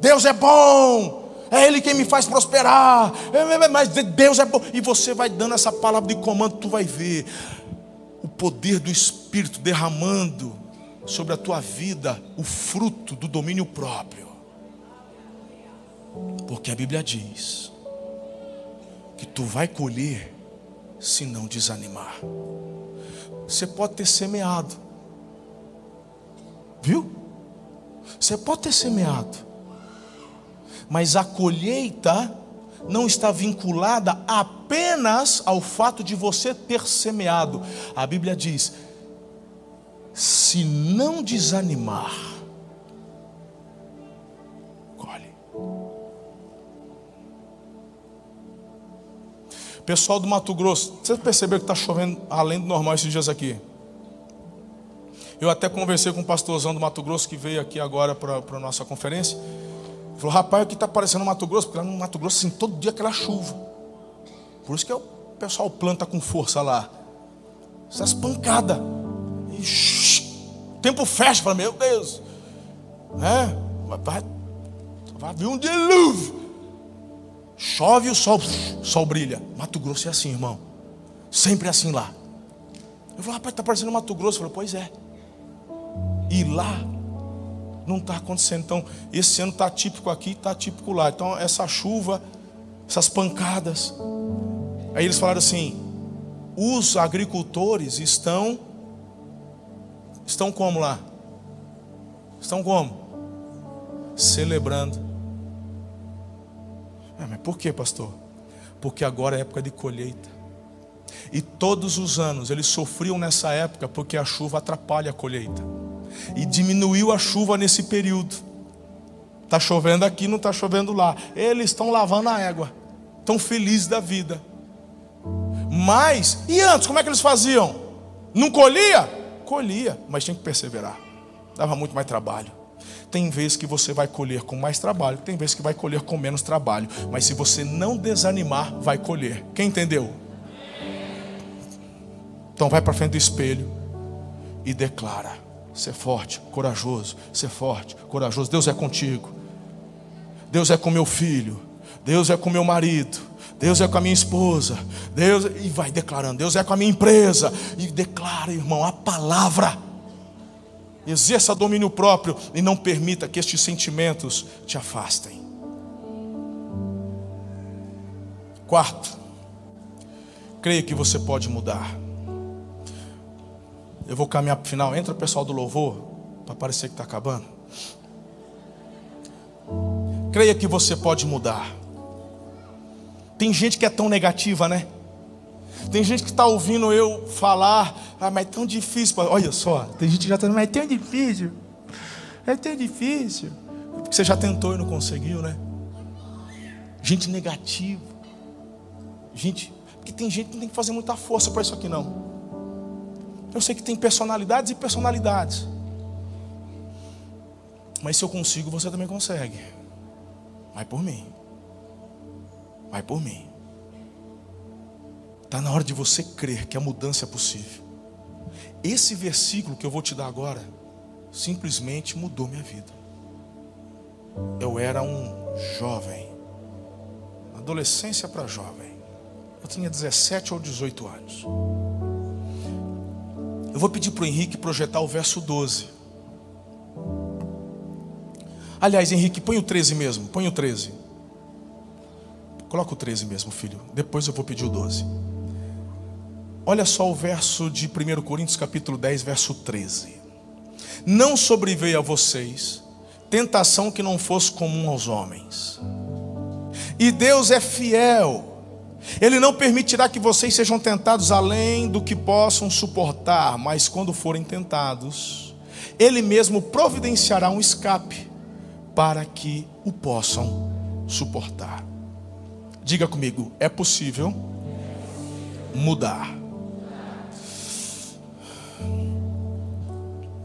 Deus é bom. É Ele quem me faz prosperar. É, é, é, mas Deus é bom. E você vai dando essa palavra de comando, tu vai ver o poder do Espírito derramando sobre a tua vida o fruto do domínio próprio. Porque a Bíblia diz que tu vai colher se não desanimar. Você pode ter semeado, viu? Você pode ter semeado, mas a colheita não está vinculada apenas ao fato de você ter semeado. A Bíblia diz: se não desanimar, colhe. Pessoal do Mato Grosso, você percebeu que está chovendo além do normal esses dias aqui? Eu até conversei com o pastorzão do Mato Grosso que veio aqui agora para a nossa conferência. Falou, rapaz, o que está parecendo Mato Grosso? Porque lá no Mato Grosso, assim, todo dia aquela chuva. Por isso que o pessoal planta com força lá. Essas pancadas. tempo fecha, fala, meu Deus. É, vai, vai vir um dilúvio. Chove e o sol, sol brilha. Mato Grosso é assim, irmão. Sempre é assim lá. Eu falei, rapaz, está parecendo Mato Grosso. Eu falei, pois é. E lá não está acontecendo. Então, esse ano está típico aqui, está típico lá. Então, essa chuva, essas pancadas. Aí eles falaram assim: os agricultores estão. Estão como lá? Estão como? Celebrando. É, mas por que, pastor? Porque agora é época de colheita. E todos os anos eles sofriam nessa época porque a chuva atrapalha a colheita e diminuiu a chuva nesse período. Está chovendo aqui, não está chovendo lá. Eles estão lavando a égua, estão felizes da vida. Mas, e antes, como é que eles faziam? Não colhia? Colhia, mas tinha que perseverar. Dava muito mais trabalho. Tem vezes que você vai colher com mais trabalho, tem vezes que vai colher com menos trabalho. Mas se você não desanimar, vai colher. Quem entendeu? Então vai para frente do espelho e declara. Ser forte, corajoso, ser forte, corajoso. Deus é contigo. Deus é com meu filho. Deus é com meu marido. Deus é com a minha esposa. Deus e vai declarando. Deus é com a minha empresa e declara, irmão, a palavra. Exerça domínio próprio e não permita que estes sentimentos te afastem. Quarto, creia que você pode mudar. Eu vou caminhar para o final. Entra o pessoal do louvor, para parecer que está acabando. Creia que você pode mudar. Tem gente que é tão negativa, né? Tem gente que está ouvindo eu falar, ah, mas é tão difícil. Olha só, tem gente que já está mas é tão difícil. É tão difícil. Porque você já tentou e não conseguiu, né? Gente negativa. Gente, porque tem gente que não tem que fazer muita força para isso aqui, não. Eu sei que tem personalidades e personalidades. Mas se eu consigo, você também consegue. Vai por mim. Vai por mim. Está na hora de você crer que a mudança é possível. Esse versículo que eu vou te dar agora, simplesmente mudou minha vida. Eu era um jovem, adolescência para jovem. Eu tinha 17 ou 18 anos. Eu vou pedir para o Henrique projetar o verso 12. Aliás, Henrique, põe o 13 mesmo, põe o 13. Coloca o 13 mesmo, filho. Depois eu vou pedir o 12. Olha só o verso de 1 Coríntios capítulo 10, verso 13. Não sobreveio a vocês tentação que não fosse comum aos homens. E Deus é fiel. Ele não permitirá que vocês sejam tentados além do que possam suportar, mas quando forem tentados, Ele mesmo providenciará um escape para que o possam suportar. Diga comigo, é possível mudar.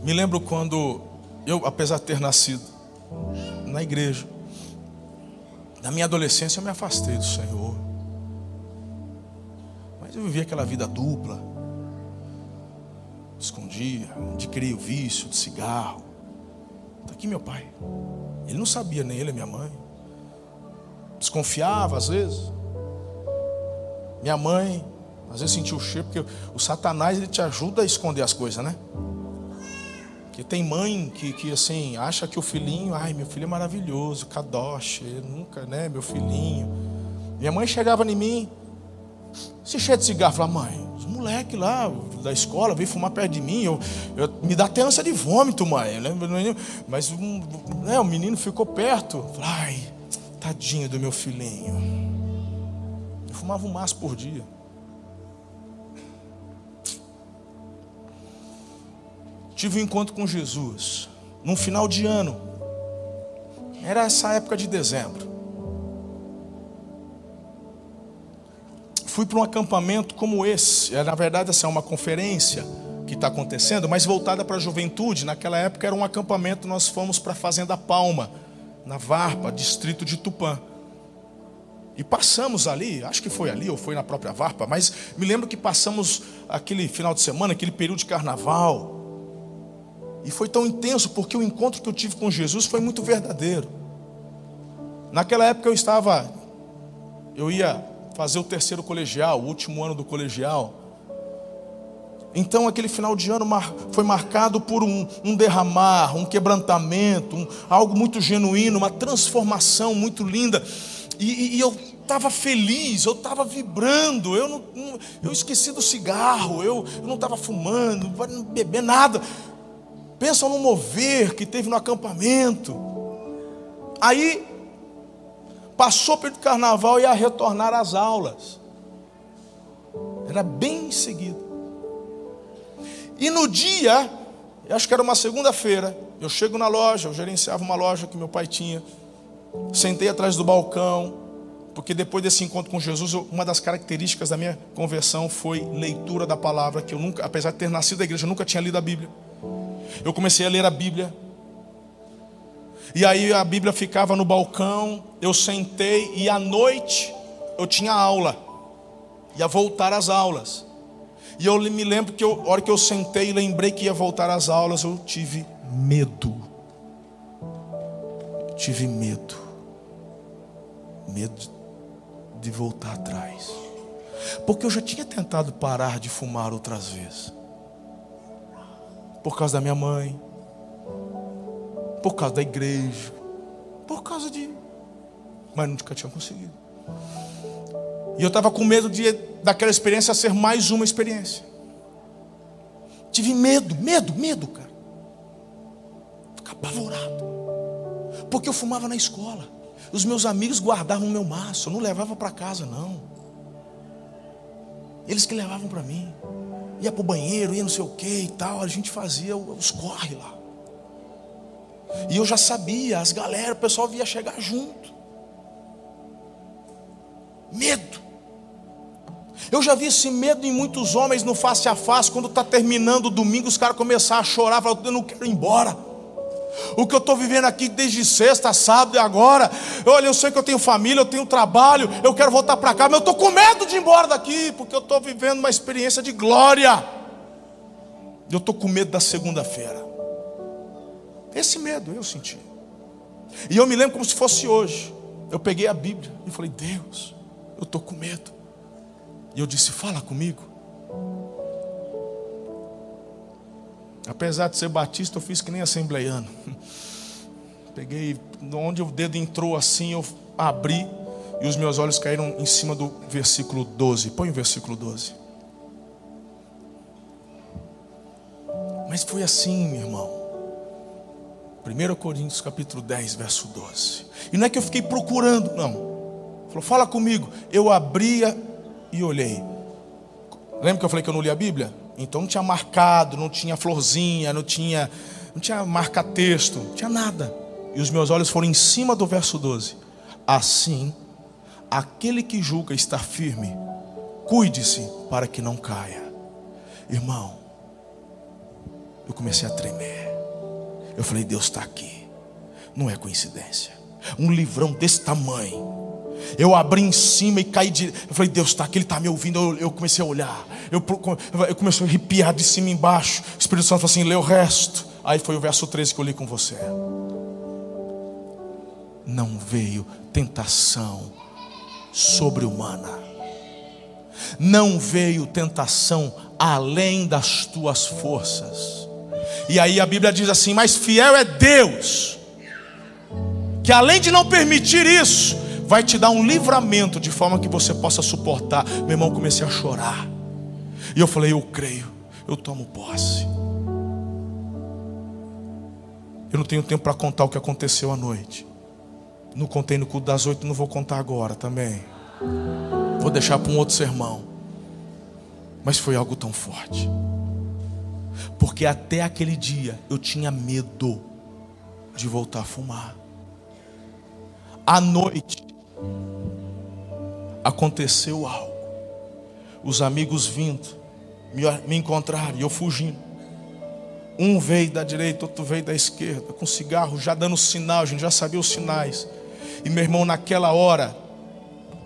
Me lembro quando eu, apesar de ter nascido na igreja, na minha adolescência eu me afastei do Senhor. Mas eu vivia aquela vida dupla. Escondia, adquiria o vício de cigarro. Está aqui meu pai. Ele não sabia, nem ele, minha mãe. Desconfiava às vezes. Minha mãe, às vezes sentia o cheiro, porque o Satanás ele te ajuda a esconder as coisas, né? Que tem mãe que, que assim, acha que o filhinho, ai, meu filho é maravilhoso, kadosh, nunca, né, meu filhinho. Minha mãe chegava em mim, se cheio de cigarro, falava, mãe, os moleques lá da escola veio fumar perto de mim, eu, eu, me dá até ânsia de vômito, mãe. Mas um, né, o menino ficou perto. Ai, tadinho do meu filhinho. Eu fumava um maço por dia. tive um encontro com Jesus, num final de ano. Era essa época de dezembro. Fui para um acampamento como esse. Na verdade, essa é uma conferência que está acontecendo, mas voltada para a juventude. Naquela época era um acampamento, nós fomos para a Fazenda Palma, na Varpa, distrito de Tupã. E passamos ali, acho que foi ali ou foi na própria Varpa, mas me lembro que passamos aquele final de semana, aquele período de carnaval. E foi tão intenso porque o encontro que eu tive com Jesus foi muito verdadeiro. Naquela época eu estava, eu ia fazer o terceiro colegial, o último ano do colegial. Então aquele final de ano foi marcado por um, um derramar, um quebrantamento, um, algo muito genuíno, uma transformação muito linda. E, e, e eu estava feliz, eu estava vibrando, eu, não, eu esqueci do cigarro, eu, eu não estava fumando, não beber nada. Pensa no mover que teve no acampamento. Aí, passou pelo carnaval e ia retornar às aulas. Era bem em seguida. E no dia, acho que era uma segunda-feira, eu chego na loja, eu gerenciava uma loja que meu pai tinha. Sentei atrás do balcão, porque depois desse encontro com Jesus, uma das características da minha conversão foi leitura da palavra, que eu nunca, apesar de ter nascido na igreja, eu nunca tinha lido a Bíblia eu comecei a ler a Bíblia. E aí a Bíblia ficava no balcão, eu sentei e à noite eu tinha aula. Ia voltar às aulas. E eu me lembro que eu, a hora que eu sentei e lembrei que ia voltar às aulas, eu tive medo. Eu tive medo. Medo de voltar atrás. Porque eu já tinha tentado parar de fumar outras vezes por causa da minha mãe, por causa da igreja, por causa de. Mas nunca tinha conseguido. E eu estava com medo de, daquela experiência ser mais uma experiência. Tive medo, medo, medo, cara. Ficar apavorado. Porque eu fumava na escola. Os meus amigos guardavam o meu maço, eu não levava para casa, não. Eles que levavam para mim. Ia para o banheiro, ia não sei o que e tal. A gente fazia os corre lá. E eu já sabia, as galera, o pessoal via chegar junto. Medo. Eu já vi esse medo em muitos homens no face a face, quando está terminando o domingo, os caras começam a chorar, falam, eu não quero ir embora. O que eu estou vivendo aqui desde sexta, sábado e agora. Olha, eu sei que eu tenho família, eu tenho trabalho, eu quero voltar para cá, mas eu estou com medo de ir embora daqui, porque eu estou vivendo uma experiência de glória. Eu estou com medo da segunda-feira. Esse medo eu senti. E eu me lembro como se fosse hoje. Eu peguei a Bíblia e falei: Deus, eu estou com medo. E eu disse: Fala comigo. Apesar de ser batista, eu fiz que nem assembleiano. Peguei, onde o dedo entrou assim, eu abri e os meus olhos caíram em cima do versículo 12. Põe o versículo 12. Mas foi assim, meu irmão. 1 Coríntios capítulo 10, verso 12. E não é que eu fiquei procurando, não. Falou, fala comigo. Eu abria e olhei. Lembra que eu falei que eu não li a Bíblia? Então não tinha marcado, não tinha florzinha, não tinha, não tinha marca-texto, não tinha nada. E os meus olhos foram em cima do verso 12. Assim, aquele que julga estar firme, cuide-se para que não caia. Irmão, eu comecei a tremer. Eu falei, Deus está aqui. Não é coincidência. Um livrão desse tamanho eu abri em cima e caí de. Eu falei, Deus está aqui, Ele está me ouvindo. Eu, eu, comecei a olhar. Eu, eu comecei a arrepiar de cima e embaixo. O Espírito Santo falou assim: lê o resto. Aí foi o verso 13 que eu li com você. Não veio tentação sobre-humana. Não veio tentação além das tuas forças. E aí a Bíblia diz assim: Mas fiel é Deus, que além de não permitir isso, vai te dar um livramento de forma que você possa suportar. Meu irmão, comecei a chorar. E eu falei: Eu creio, eu tomo posse. Eu não tenho tempo para contar o que aconteceu à noite. Não contei no culto das oito, não vou contar agora também. Vou deixar para um outro sermão. Mas foi algo tão forte. Porque até aquele dia eu tinha medo de voltar a fumar. À noite aconteceu algo. Os amigos vindo me, encontraram e eu fugindo. Um veio da direita, outro veio da esquerda, com cigarro, já dando sinal, a gente já sabia os sinais. E meu irmão, naquela hora,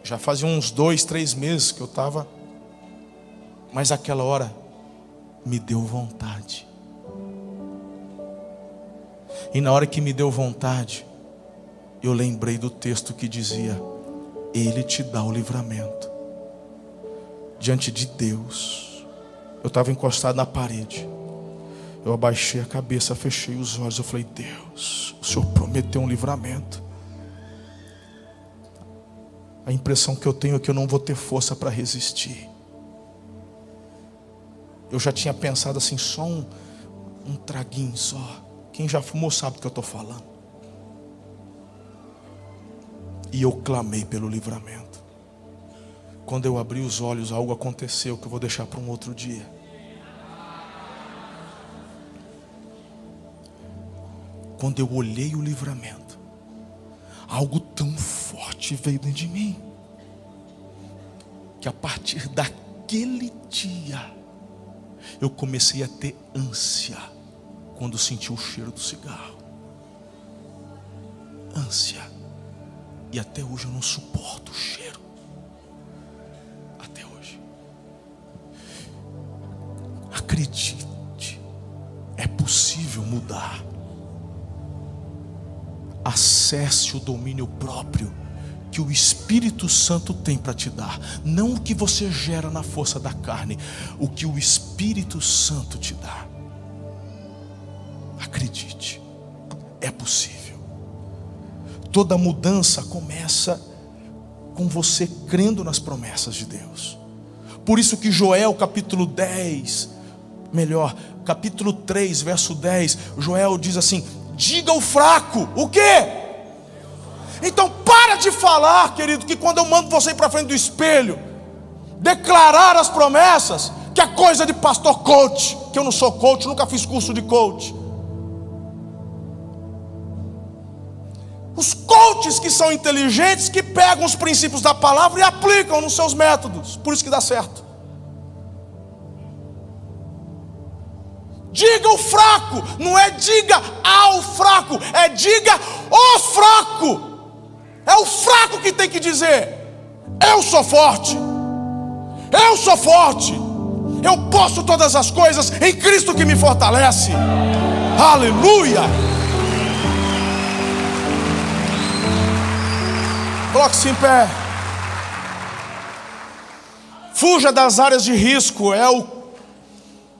já fazia uns dois, três meses que eu estava, mas aquela hora me deu vontade. E na hora que me deu vontade, eu lembrei do texto que dizia: Ele te dá o livramento. Diante de Deus, eu estava encostado na parede. Eu abaixei a cabeça, fechei os olhos. Eu falei: Deus, o Senhor prometeu um livramento. A impressão que eu tenho é que eu não vou ter força para resistir. Eu já tinha pensado assim, só um, um traguinho só. Quem já fumou sabe do que eu estou falando. E eu clamei pelo livramento. Quando eu abri os olhos, algo aconteceu que eu vou deixar para um outro dia. Quando eu olhei o livramento, algo tão forte veio dentro de mim, que a partir daquele dia, eu comecei a ter ânsia quando senti o cheiro do cigarro. Ânsia. E até hoje eu não suporto o cheiro. Até hoje. Acredite, é possível mudar. Acesse o domínio próprio que o Espírito Santo tem para te dar, não o que você gera na força da carne, o que o Espírito Santo te dá. Acredite, é possível. Toda mudança começa com você crendo nas promessas de Deus. Por isso que Joel capítulo 10, melhor, capítulo 3, verso 10, Joel diz assim: diga o fraco, o quê? Então para de falar, querido, que quando eu mando você ir para frente do espelho, declarar as promessas, que é coisa de pastor coach, que eu não sou coach, nunca fiz curso de coach. Os coaches que são inteligentes, que pegam os princípios da palavra e aplicam nos seus métodos, por isso que dá certo. Diga o fraco, não é diga ao fraco, é diga o fraco. É o fraco que tem que dizer: Eu sou forte, eu sou forte, eu posso todas as coisas em Cristo que me fortalece. Aleluia. Coloque-se em pé. Fuja das áreas de risco, é o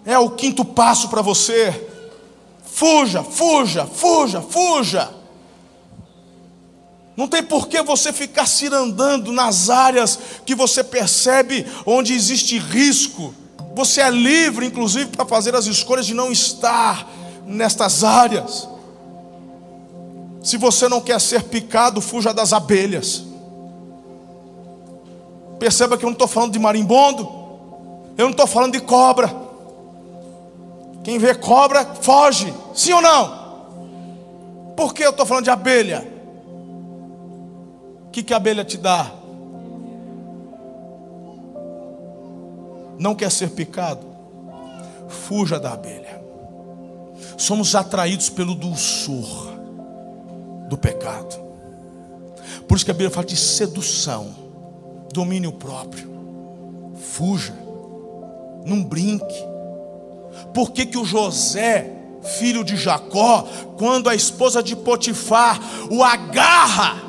é o quinto passo para você. Fuja, fuja, fuja, fuja. Não tem por que você ficar cirandando nas áreas que você percebe onde existe risco. Você é livre, inclusive, para fazer as escolhas de não estar nestas áreas. Se você não quer ser picado, fuja das abelhas. Perceba que eu não estou falando de marimbondo, eu não estou falando de cobra. Quem vê cobra, foge. Sim ou não? Por que eu estou falando de abelha? Que, que a abelha te dá? Não quer ser picado? Fuja da abelha. Somos atraídos pelo dulçor do pecado. Por isso que a Bíblia fala de sedução, domínio próprio. Fuja, não brinque. Por que, que o José, filho de Jacó, quando a esposa de Potifar o agarra,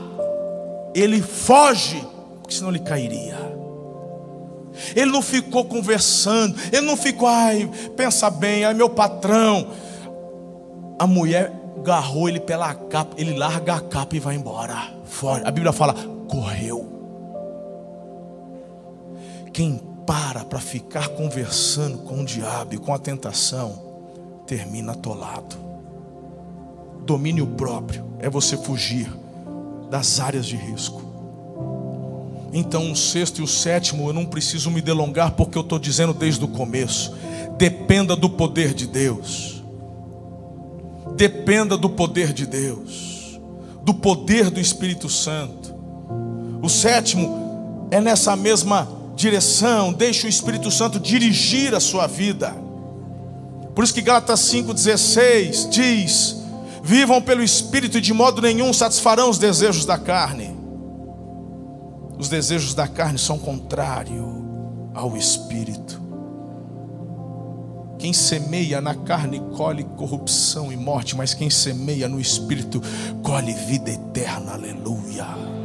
ele foge, porque senão ele cairia. Ele não ficou conversando, ele não ficou, ai, pensa bem, ai meu patrão. A mulher agarrou ele pela capa, ele larga a capa e vai embora. Foge. A Bíblia fala, correu. Quem para para ficar conversando com o diabo e com a tentação, termina atolado. Domínio próprio é você fugir das áreas de risco. Então, o sexto e o sétimo, eu não preciso me delongar, porque eu estou dizendo desde o começo: dependa do poder de Deus, dependa do poder de Deus, do poder do Espírito Santo. O sétimo é nessa mesma direção, deixe o Espírito Santo dirigir a sua vida. Por isso que Gálatas 5,16 diz: Vivam pelo Espírito e de modo nenhum satisfarão os desejos da carne. Os desejos da carne são contrários ao Espírito. Quem semeia na carne colhe corrupção e morte, mas quem semeia no Espírito colhe vida eterna. Aleluia.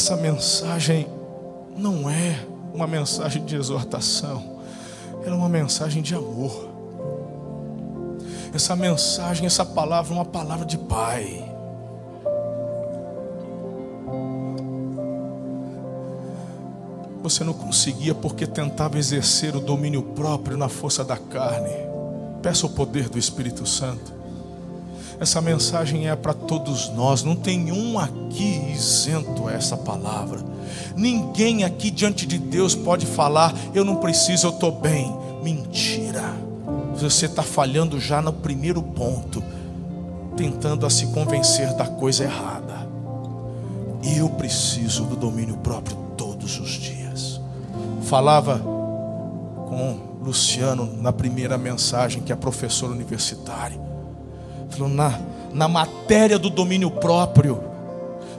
Essa mensagem não é uma mensagem de exortação, ela é uma mensagem de amor. Essa mensagem, essa palavra é uma palavra de Pai. Você não conseguia porque tentava exercer o domínio próprio na força da carne. Peça o poder do Espírito Santo. Essa mensagem é para todos nós, não tem um aqui isento a essa palavra. Ninguém aqui diante de Deus pode falar, eu não preciso, eu estou bem. Mentira. Você está falhando já no primeiro ponto, tentando a se convencer da coisa errada. Eu preciso do domínio próprio todos os dias. Falava com Luciano na primeira mensagem, que é professor universitário na, na matéria do domínio próprio,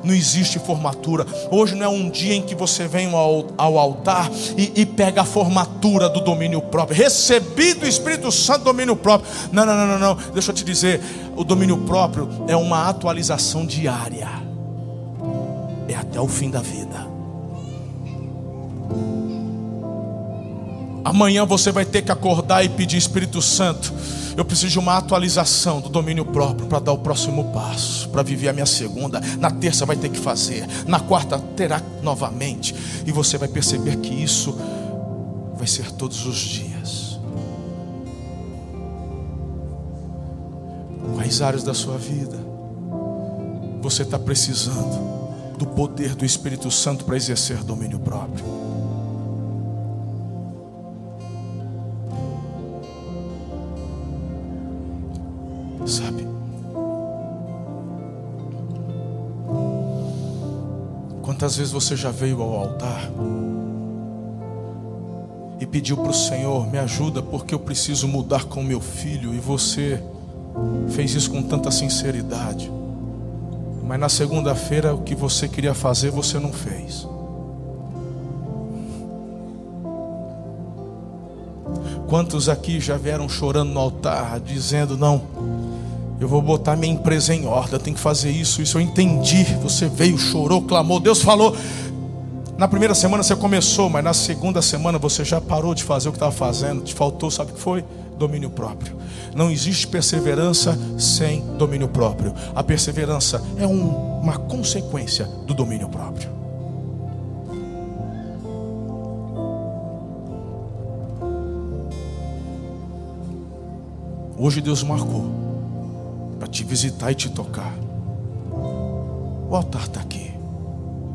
não existe formatura. Hoje não é um dia em que você vem ao, ao altar e, e, pega a formatura do domínio próprio. Recebi do Espírito Santo domínio próprio. Não, não, não, não, não. Deixa eu te dizer: o domínio próprio é uma atualização diária, é até o fim da vida. Amanhã você vai ter que acordar e pedir Espírito Santo. Eu preciso de uma atualização do domínio próprio para dar o próximo passo, para viver a minha segunda. Na terça vai ter que fazer, na quarta terá novamente, e você vai perceber que isso vai ser todos os dias. Quais áreas da sua vida você está precisando do poder do Espírito Santo para exercer domínio próprio? Quantas vezes você já veio ao altar e pediu para o Senhor: me ajuda porque eu preciso mudar com meu filho, e você fez isso com tanta sinceridade, mas na segunda-feira o que você queria fazer você não fez. Quantos aqui já vieram chorando no altar, dizendo: Não, eu vou botar minha empresa em ordem, eu tenho que fazer isso, isso eu entendi. Você veio, chorou, clamou, Deus falou. Na primeira semana você começou, mas na segunda semana você já parou de fazer o que estava fazendo, te faltou, sabe o que foi? Domínio próprio. Não existe perseverança sem domínio próprio. A perseverança é um, uma consequência do domínio próprio. Hoje Deus marcou para te visitar e te tocar. O altar está aqui.